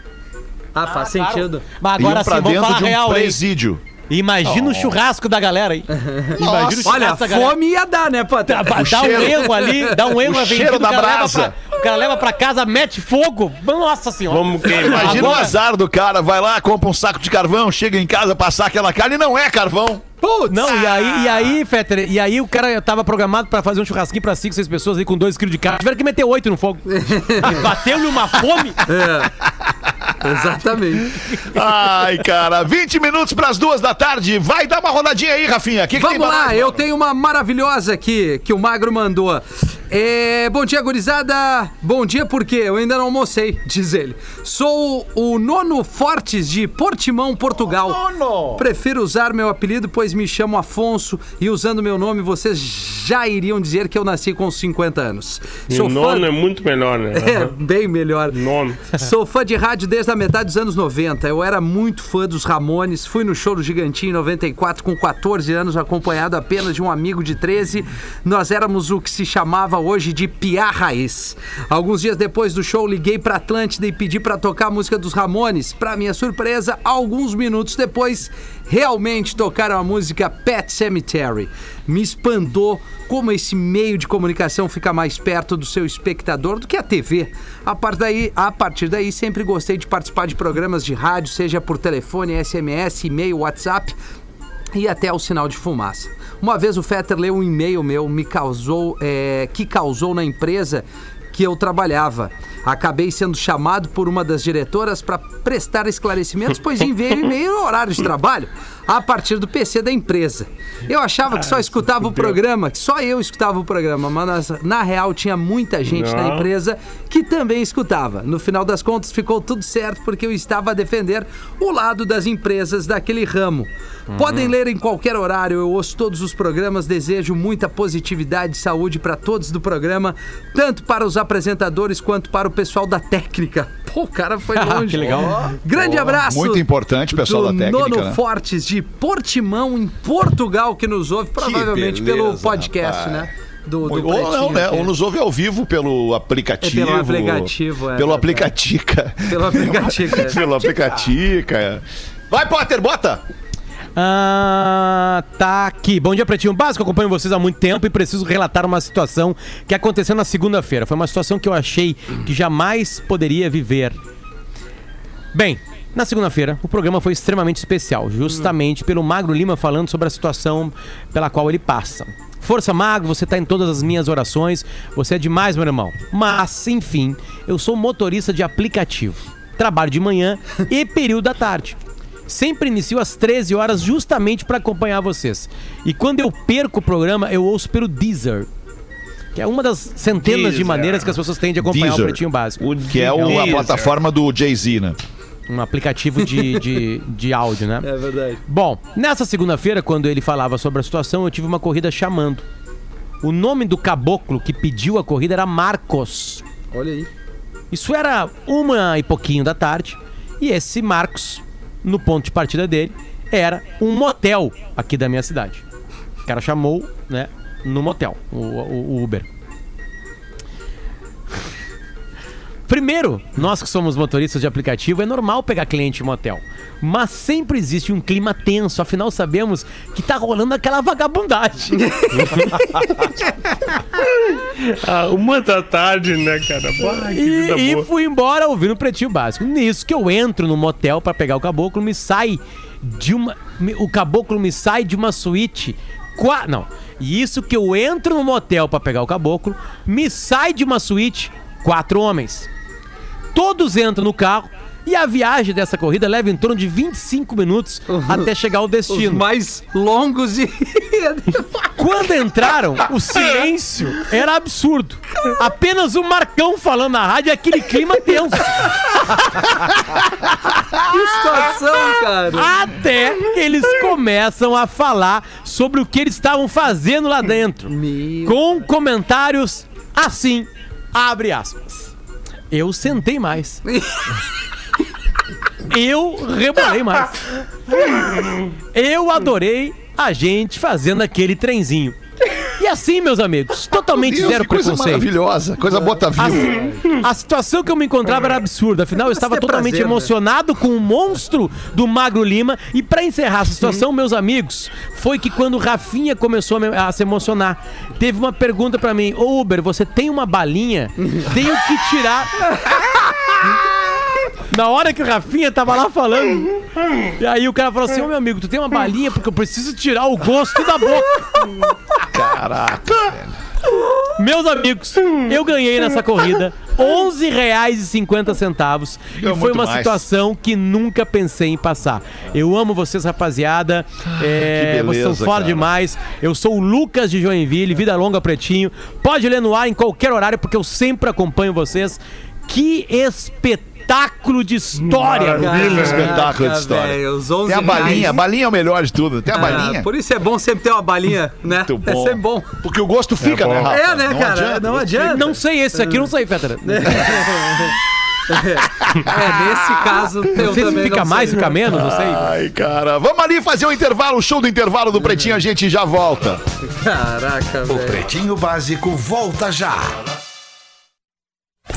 Ah, faz sentido. Mas agora Iam sim, pra vamos falar de um real, presídio. Imagina o churrasco da galera, hein? Imagina o Olha, churrasco da galera. fome ia dar, né, Potter? Dá, dá um erro ali, dá um erro o vendido, cheiro da o cara leva brasa. pra- O cara leva pra casa, mete fogo. Nossa senhora. Vamos queimar. Imagina o Agora- azar do cara, vai lá, compra um saco de carvão, chega em casa, passar aquela carne e não é carvão. Putz! Não, e aí, e aí, Fetter, e aí o cara tava programado pra fazer um churrasquinho pra 5, 6 pessoas aí com 2 quilos de carne. Tiveram que meter 8 no fogo. Bateu-lhe uma fome. Exatamente. Ai, cara, 20 minutos pras duas da tarde. Vai dar uma rodadinha aí, Rafinha. Que que Vamos lá, nós, eu tenho uma maravilhosa aqui que o Magro mandou. É, bom dia, gurizada. Bom dia, porque eu ainda não almocei, diz ele. Sou o nono Fortes de Portimão, Portugal. Nono! Prefiro usar meu apelido, pois me chamo Afonso e usando meu nome vocês já iriam dizer que eu nasci com 50 anos. E o nono é muito melhor, né? É, bem melhor. Nono. Sou fã de rádio desde a metade dos anos 90. Eu era muito fã dos Ramones. Fui no show do Gigantinho em 94 com 14 anos, acompanhado apenas de um amigo de 13. Nós éramos o que se chamava hoje de Piá Raiz. Alguns dias depois do show, liguei pra Atlântida e pedi pra tocar a música dos Ramones. Pra minha surpresa, alguns minutos depois, realmente tocaram a música Pet Cemetery. Me espantou como esse meio de comunicação fica mais perto do seu espectador do que a TV. A partir daí, a partir daí sempre gostei de participar de programas de rádio, seja por telefone, SMS, e-mail, WhatsApp e até o sinal de fumaça. Uma vez o Fetter leu um e-mail meu me causou, é, que causou na empresa que eu trabalhava. Acabei sendo chamado por uma das diretoras para prestar esclarecimentos, pois enviei o e-mail no horário de trabalho, a partir do PC da empresa. Eu achava que só escutava o programa, que só eu escutava o programa, mas na, na real tinha muita gente na Não. empresa que também escutava. No final das contas ficou tudo certo porque eu estava a defender o lado das empresas daquele ramo. Podem ler em qualquer horário, eu ouço todos os programas, desejo muita positividade e saúde para todos do programa, tanto para os apresentadores quanto para o pessoal da técnica. Pô, o cara foi longe. que legal. Grande abraço. Muito importante, pessoal do da técnica, Nono né? Fortes de Portimão, em Portugal, que nos ouve, provavelmente pelo beleza, podcast, rapaz. né? Do, do Ou não, né? Ou nos ouve ao vivo pelo aplicativo. É pelo aplicativo, é Pelo verdade. aplicatica. Pelo aplicativo. é. pelo aplicatica. Vai, Potter, bota! Ah, tá aqui. Bom dia, Pretinho Básico. Acompanho vocês há muito tempo e preciso relatar uma situação que aconteceu na segunda-feira. Foi uma situação que eu achei que jamais poderia viver. Bem, na segunda-feira, o programa foi extremamente especial, justamente pelo Magro Lima falando sobre a situação pela qual ele passa. Força Magro, você tá em todas as minhas orações, você é demais, meu irmão. Mas, enfim, eu sou motorista de aplicativo. Trabalho de manhã e período da tarde. Sempre inicio às 13 horas justamente para acompanhar vocês. E quando eu perco o programa, eu ouço pelo Deezer. Que é uma das centenas de Deezer. maneiras que as pessoas têm de acompanhar Deezer. o Pretinho Básico. Que é o- a plataforma do Jay-Z, né? Um aplicativo de, de, de áudio, né? É verdade. Bom, nessa segunda-feira, quando ele falava sobre a situação, eu tive uma corrida chamando. O nome do caboclo que pediu a corrida era Marcos. Olha aí. Isso era uma e pouquinho da tarde. E esse Marcos, no ponto de partida dele, era um motel aqui da minha cidade. O cara chamou, né, no motel, o, o- o Uber. Primeiro, nós que somos motoristas de aplicativo, é normal pegar cliente em motel. Mas sempre existe um clima tenso, afinal sabemos que tá rolando aquela vagabundagem. Ah, uma da tarde, né, cara? Bah, E, e fui embora ouvindo o Pretinho Básico. Nisso que eu entro no motel pra pegar o caboclo, me sai de uma. O caboclo me sai de uma suíte. Qua, não. E isso que eu entro no motel pra pegar o caboclo, me sai de uma suíte quatro homens. Todos entram no carro e a viagem dessa corrida leva em torno de 25 minutos até chegar ao Os destino. mais longos de. Quando entraram, o silêncio era absurdo. Apenas o Marcão falando na rádio e aquele clima tenso. que situação, cara. Até que eles começam a falar sobre o que eles estavam fazendo lá dentro. Meu. Com comentários assim, abre aspas. Eu sentei mais. Eu rebolei mais. Eu adorei a gente fazendo aquele trenzinho. E assim, meus amigos, totalmente Deus, zero que coisa preconceito. maravilhosa. Coisa boa tá A, a situação que eu me encontrava era absurda. Afinal, eu estava totalmente prazer, né? emocionado com o monstro do Magro Lima. E pra encerrar essa situação, meus amigos, foi que quando Rafinha começou a, a se emocionar, teve uma pergunta pra mim: Ô Uber, você tem uma balinha? Tenho que tirar. Na hora que o Rafinha tava lá falando. E aí o cara falou assim: Ô meu amigo, tu tem uma balinha porque eu preciso tirar o gosto da boca. Caraca, velho. Meus amigos, eu ganhei nessa corrida R$ 11,50 e foi uma mais. situação que nunca pensei em passar. Eu amo vocês, rapaziada. É, que vocês são beleza, fora cara. demais. Eu sou o Lucas de Joinville, Vida Longa Pretinho. Pode ler no ar em qualquer horário, porque eu sempre acompanho vocês. Que espetáculo de história! Maravilha. cara. Espetáculo de história. velho, os 11 Tem a balinha. A reais. balinha é o melhor de tudo. Tem a Ah, balinha. por isso é bom sempre ter uma balinha, né? Muito bom. É sempre bom. Porque o gosto fica, bom. né, Rafa? É, né, cara? não adianta. Não sei esse aqui, não sei, Fetra. É, nesse caso, eu Não sei se também fica não mais, sei. fica menos, não sei. Ai, cara. Vamos ali fazer o intervalo, o show do intervalo do Pretinho, a gente já volta. Caraca, O velho. Pretinho Básico volta já.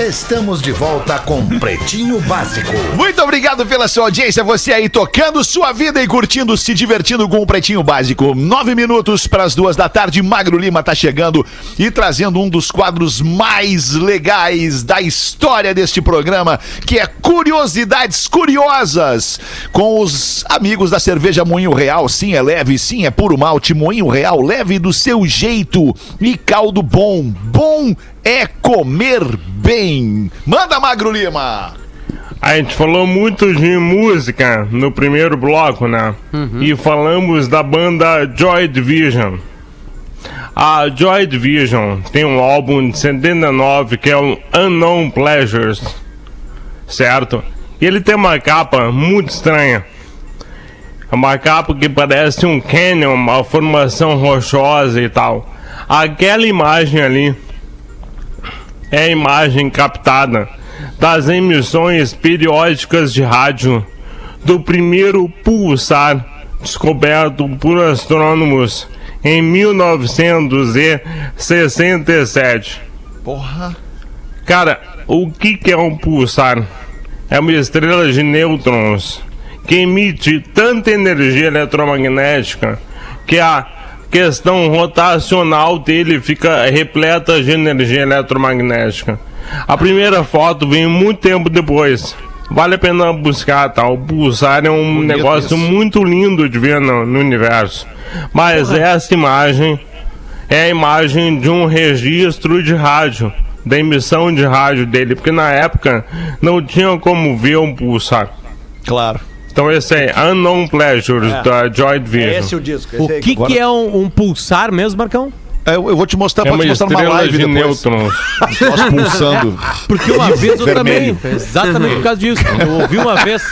Estamos de volta com Pretinho Básico. Muito obrigado pela sua audiência, você aí tocando sua vida e curtindo, se divertindo com o Pretinho Básico. Nove minutos para as duas da tarde, Magro Lima tá chegando e trazendo um dos quadros mais legais da história deste programa, que é Curiosidades Curiosas, com os amigos da cerveja Moinho Real. Sim, é leve, sim, é puro malte. Moinho Real, leve do seu jeito e caldo bom. Bom é comer bem. Manda, Magro Lima! A gente falou muito de música no primeiro bloco, né? E falamos da banda Joy Division. A Joy Division tem um álbum de 79 que é o Unknown Pleasures, certo? E ele tem uma capa muito estranha. É uma capa que parece um canyon, uma formação rochosa e tal. Aquela imagem ali é a imagem captada das emissões periódicas de rádio do primeiro pulsar descoberto por astrônomos em 1967. Porra. Cara, o que, que é um pulsar? É uma estrela de nêutrons que emite tanta energia eletromagnética que a questão rotacional dele fica repleta de energia eletromagnética. A primeira foto vem muito tempo depois. Vale a pena buscar, tá? O pulsar é um negócio muito lindo de ver no, no universo. Mas essa imagem é a imagem de um registro de rádio, da emissão de rádio dele, porque na época não tinha como ver um pulsar. Claro. Então esse é Unknown Pleasures da Joy Division. Esse é o disco. O esse aí que, agora- que é um, um pulsar mesmo, Marcão? É, Eu, eu vou te mostrar É pra te mostrar numa live de depois. nêutrons. Nós pulsando. Porque uma vez eu vermelho. também. Exatamente por causa disso. Eu ouvi uma vez.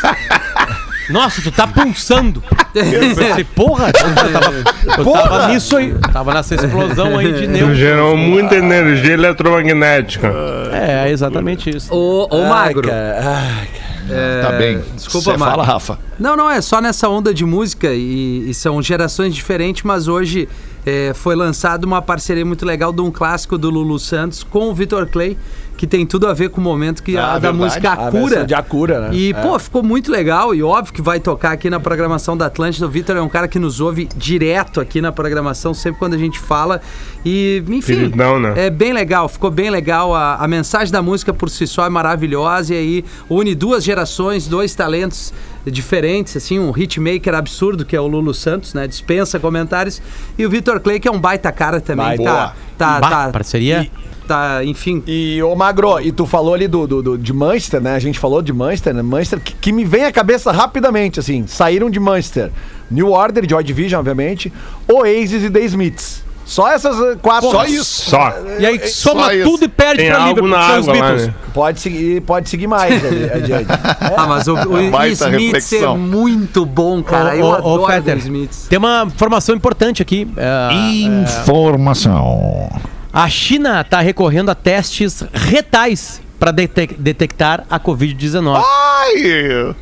Nossa, tu tá pulsando. Eu pensei, porra, eu tava, eu tava nisso aí. Tava nessa explosão aí de neutro. Gerou muita energia eletromagnética. É, exatamente isso. Ô, ô Ai, Magro. cara, ai, cara. Tá bem. desculpa, Cê Marco. fala, Rafa. Não, não, é só nessa onda de música e, e são gerações diferentes, mas hoje é, foi lançado uma parceria muito legal de um clássico do Lulu Santos com o Vitor Clay, que tem tudo a ver com o momento que Ah, a, da verdade. música A Acura. versão de Acura, né? E, É. pô, ficou muito legal e óbvio que vai tocar aqui na programação da Atlântida. O Vitor é um cara que nos ouve direto aqui na programação, sempre quando a gente fala. E, enfim, Queridão, né? é bem legal, ficou bem legal. A, a mensagem da música por si só é maravilhosa e aí une duas gerações, dois talentos diferentes, assim, um hitmaker absurdo que é o Lulu Santos, né? Dispensa comentários. E o Vitor Clay, que é um baita cara também. Tá, tá, Bah, tá, parceria. e- tá, enfim. E, ô Magro, e tu falou ali do, do, do- de Manchester, né? A gente falou de Manchester, né? Manchester, que, que me vem à cabeça rapidamente, assim, saíram de Manchester. New Order, Joy Division, obviamente, Oasis e The Smiths. Só essas eh, quatro. Só isso. Só. E aí soma isso. tudo e perde Tem pra algo Liverpool, na que são os água lá, Beatles. né? Pode seguir, pode seguir mais adiante. Ah, mas o, o Baita Smiths é muito bom, cara. Eu ô, adoro o Smiths. Tem uma informação importante aqui. é, Informação. A China está recorrendo a testes retais para detectar a Covid-19. Ai!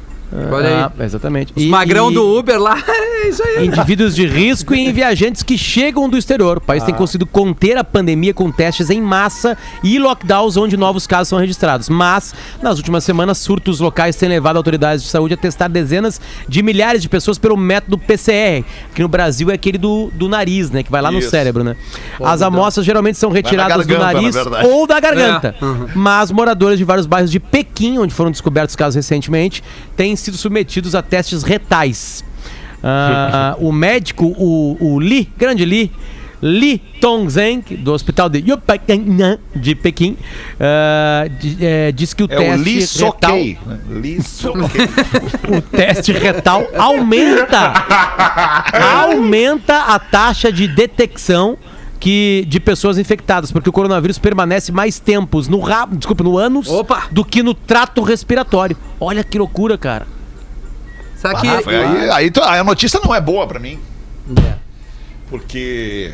Olha aí. Ah, exatamente. Os E- magrão e- do Uber lá, é isso aí. Indivíduos de risco e em viajantes que chegam do exterior. O país tem conseguido conter a pandemia com testes em massa e lockdowns onde novos casos são registrados. Mas, nas últimas semanas, surtos locais têm levado autoridades de saúde a testar dezenas de milhares de pessoas pelo método PCR, que no Brasil é aquele do, do nariz, né? Que vai lá no Isso. cérebro, né? As amostras geralmente são retiradas do garganta, nariz na verdade. ou da garganta. É, uhum. Mas moradores de vários bairros de Pequim, onde foram descobertos casos recentemente, têm sido submetidos a testes retais. Ah, o médico, o, o Li, grande Li, Li Tongzheng, do hospital de Yupacan, de Pequim, di- eh, diz que o É o teste Li retal, Soquei. Li Soquei. o teste retal aumenta, aumenta a taxa de detecção que, de pessoas infectadas, porque o coronavírus permanece mais tempos no rabo, desculpa, no ânus Opa! do que no trato respiratório. Olha que loucura, cara. Sabe que Ah, aí, aí tu- a notícia não é boa pra mim. É. Porque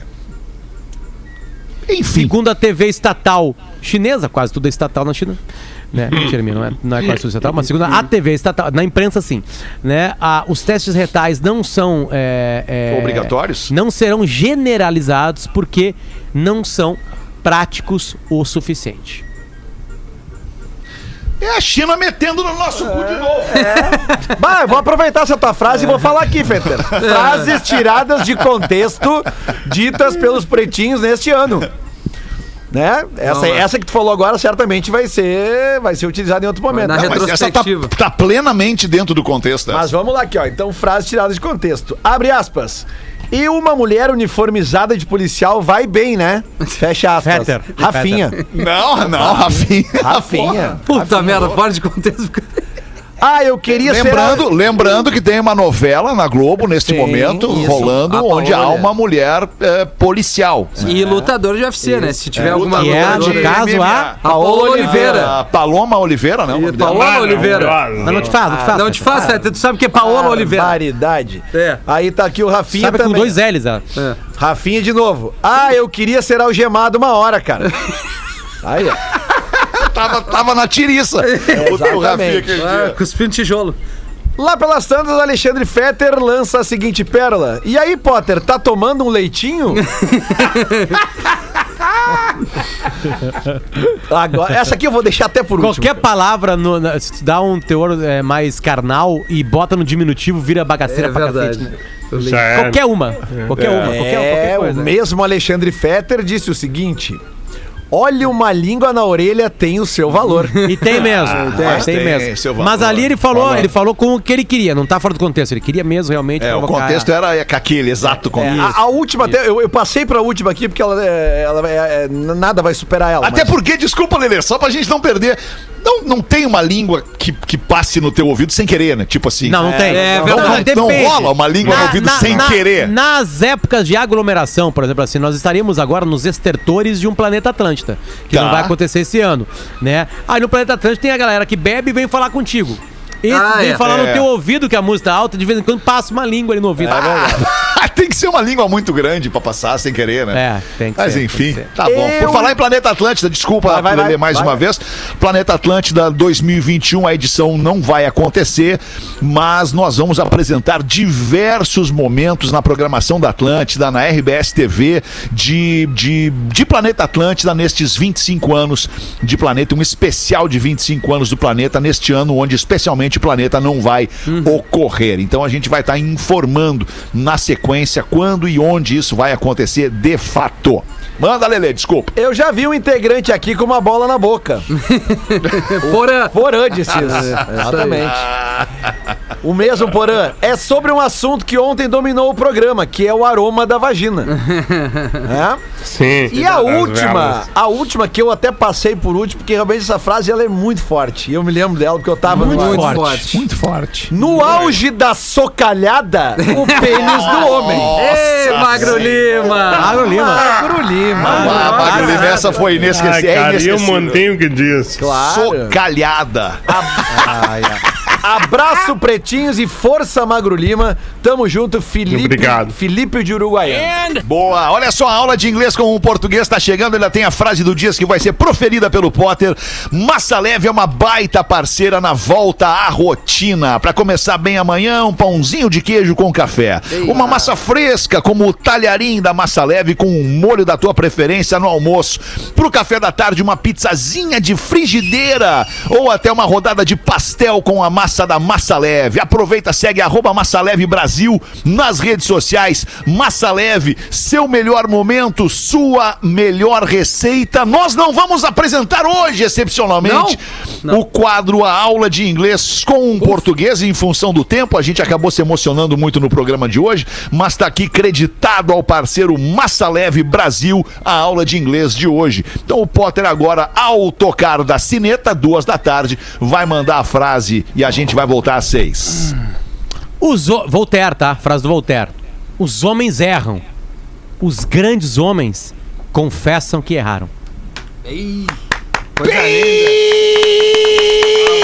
Enfim. Segundo a TV estatal chinesa, quase tudo é estatal na China. Né? Mentira minha, não é, não é quase tudo estatal, mas segundo a TV estatal, na imprensa sim. Né? Ah, os testes retais não são. é, é, Obrigatórios? Não serão generalizados porque não são práticos o suficiente. É a China metendo no nosso cu de novo. Bah, eu vou aproveitar essa tua frase e vou falar aqui, Fetter. Frases tiradas de contexto, ditas pelos pretinhos neste ano. Né? Essa, essa que tu falou agora certamente vai ser, vai ser utilizada em outro momento. Na Não, Mas essa tá, Retrospectiva. tá plenamente dentro do contexto. essa. Mas vamos lá aqui, ó. Então, frase tirada de contexto. Abre aspas. E uma mulher uniformizada de policial vai bem, né? Fecha aspas. Fetter. Rafinha. Não, não, Rafinha. Rafinha. Puta merda, fora de contexto. Ah, eu queria Lembrando, ser. lembrando que tem uma novela na Globo neste Sim, momento isso. rolando, A onde há uma mulher é, policial. E lutador de UFC, né? Se tiver alguma Que é, no caso, a... Paola Oliveira. A Paloma Oliveira, né? Paola Oliveira. Não, não te faz, não te faz. Não te faz, Feta, tu sabe que é Paola Oliveira. Barbaridade. É. Aí tá aqui o Rafinha Sabe com também. dois L's, ó. É. Rafinha de novo. Ah, eu queria ser algemado uma hora, cara. Aí, ó. Tava, tava na tiriça. o teu Rafinha aquele Ah, dia. cuspindo tijolo. Lá pelas tantas, Alexandre Fetter lança a seguinte pérola. E aí, Potter, tá tomando um leitinho? Agora, essa aqui eu vou deixar até por último. Qualquer palavra, no, na- se tu dá um teor é, mais carnal e bota no diminutivo, vira bagaceira É pra verdade. cacete. né? É. Qualquer uma. Qualquer uma. Qualquer, É, qualquer o coisa. mesmo Alexandre Fetter disse o seguinte: Olha uma língua na orelha tem o seu valor. E tem mesmo. tem, mas tem tem mesmo. seu valor. Mas ali ele falou, Valor. ele falou com o que ele queria, não tá fora do contexto. Ele queria mesmo realmente É, o contexto era é, com aquele exato É, contexto. a, a última, até, eu, eu passei pra última aqui porque ela, é, ela é, é, nada vai superar ela. Até mas- porque, desculpa, Lelê, só pra gente não perder. Não, não tem uma língua que, que passe no teu ouvido sem querer, né? Tipo assim. Não, não tem. É não, verdade. Não, não depende. rola uma língua no ouvido sem querer. Nas épocas de aglomeração, por exemplo, assim, nós estaríamos agora nos estertores de um planeta Atlântida, que Tá. não vai acontecer esse ano, né? Aí no planeta Atlântida tem a galera que bebe e vem falar contigo. Esse Ah, vem é. falar É. no teu ouvido que a música tá alta, de vez em quando passa uma língua ali no ouvido. tem que ser uma língua muito grande pra passar sem querer, né? É, tem que Mas ser, enfim, tem que ser. tá bom. Por Eu- falar em Planeta Atlântida, desculpa, Vai, vai, vai, mais vai. uma vez. Planeta Atlântida 2021, a edição não vai acontecer, mas nós vamos apresentar diversos momentos na programação da Atlântida, na RBS TV, de, de, de Planeta Atlântida nestes 25 anos de Planeta, um especial de 25 anos do Planeta neste ano, onde especialmente o Planeta não vai ocorrer. Então a gente vai estar informando na sequência quando e onde isso vai acontecer de fato. Manda, Lelê, desculpa. Eu já vi um integrante aqui com uma bola na boca. Porã. Porã disse isso. Exatamente. O mesmo Porã. É sobre um assunto que ontem dominou o programa, que é o aroma da vagina. É? Sim. E a última, a última que eu até passei por último, porque realmente essa frase ela é muito forte. E eu me lembro dela porque eu tava Muito no, forte. Forte. Muito forte. no auge da socalhada, o pênis do homem. Ei, Magro Lima. Magro Lima. Magro Lima. Ah, Magro Lima, essa foi Ah, inesquecível. cara, é eu inesquecível. mantenho o que diz. Claro. Socalhada. Abraço, pretinhos, e força, Magro Lima. Tamo junto, Felipe. Obrigado. Felipe de Uruguaiana. Boa. Olha só, a aula de inglês com o português está chegando. Ainda tem a frase do Dias que vai ser proferida pelo Potter. Massa Leve é uma baita parceira na volta à rotina. Para começar bem amanhã, um pãozinho de queijo com café. Uma massa fresca, como o talharim da Massa Leve com um molho da tua preferência no almoço. Pro café da tarde, uma pizzazinha de frigideira. Ou até uma rodada de pastel com a massa da Massa Leve. Aproveita, segue arroba Massa Leve Brasil nas redes sociais. Massa Leve, seu melhor momento, sua melhor receita. Nós não vamos apresentar hoje, excepcionalmente, o quadro A Aula de Inglês com um português em função do tempo. A gente acabou se emocionando muito no programa de hoje, mas está aqui creditado ao parceiro Massa Leve Brasil, a aula de inglês de hoje. Então o Potter agora, ao tocar da sineta, duas da tarde, vai mandar a frase e a gente vai voltar às seis. Os ho- Voltaire, tá? Frase do Voltaire. Os homens erram. Os grandes homens confessam que erraram. Coisa linda.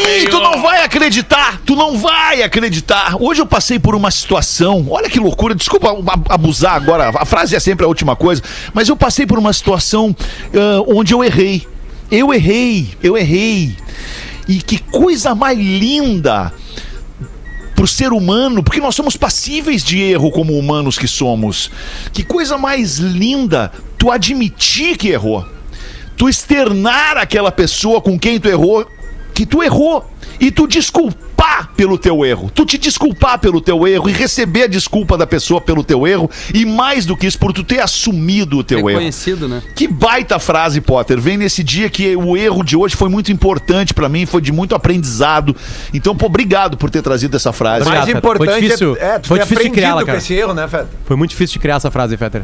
Peito não vai acreditar, tu não vai acreditar. Hoje eu passei por uma situação, olha que loucura, desculpa ab- abusar agora, a frase é sempre a última coisa, mas eu passei por uma situação ah, onde eu errei. Eu errei, eu errei. E que coisa mais linda pro ser humano, porque nós somos passíveis de erro como humanos que somos. Que coisa mais linda tu admitir que errou. Tu externar aquela pessoa com quem tu errou, que tu errou. E tu desculpar pelo teu erro. Tu te desculpar pelo teu erro e receber a desculpa da pessoa pelo teu erro. E mais do que isso, por tu ter assumido o teu erro. Reconhecido, né? Que baita frase, Potter. Vem nesse dia que o erro de hoje foi muito importante pra mim, foi de muito aprendizado. Então, pô, obrigado por ter trazido essa frase. Obrigado. Mais Fetter. importante Foi difícil- é, é tu foi ter difícil de aprendido criá-la, com cara. esse erro, né, Fed? Foi muito difícil de criar essa frase, Fetter.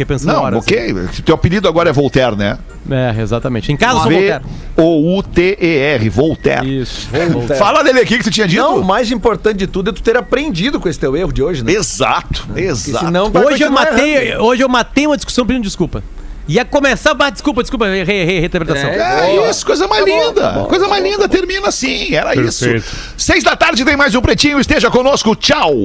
Fiquei pensando Não, horas. ok. Teu apelido agora é Voltaire, né? É, exatamente. Em casa eu sou Voltaire. V-O-U-T-E-R, Voltaire. Isso. Fala dele aqui que tu tinha dito. Não, o mais importante de tudo é tu ter aprendido com esse teu erro de hoje, né? Exato, Porque exato. senão vai Hoje eu, matei, errando. hoje eu matei uma discussão pedindo desculpa. Ia começar, bah, desculpa, desculpa, errei, errei, interpretação. É isso, coisa mais linda. coisa mais linda, termina assim. Era Perfeito. isso. Seis da tarde tem mais um Pretinho. Esteja conosco. Tchau.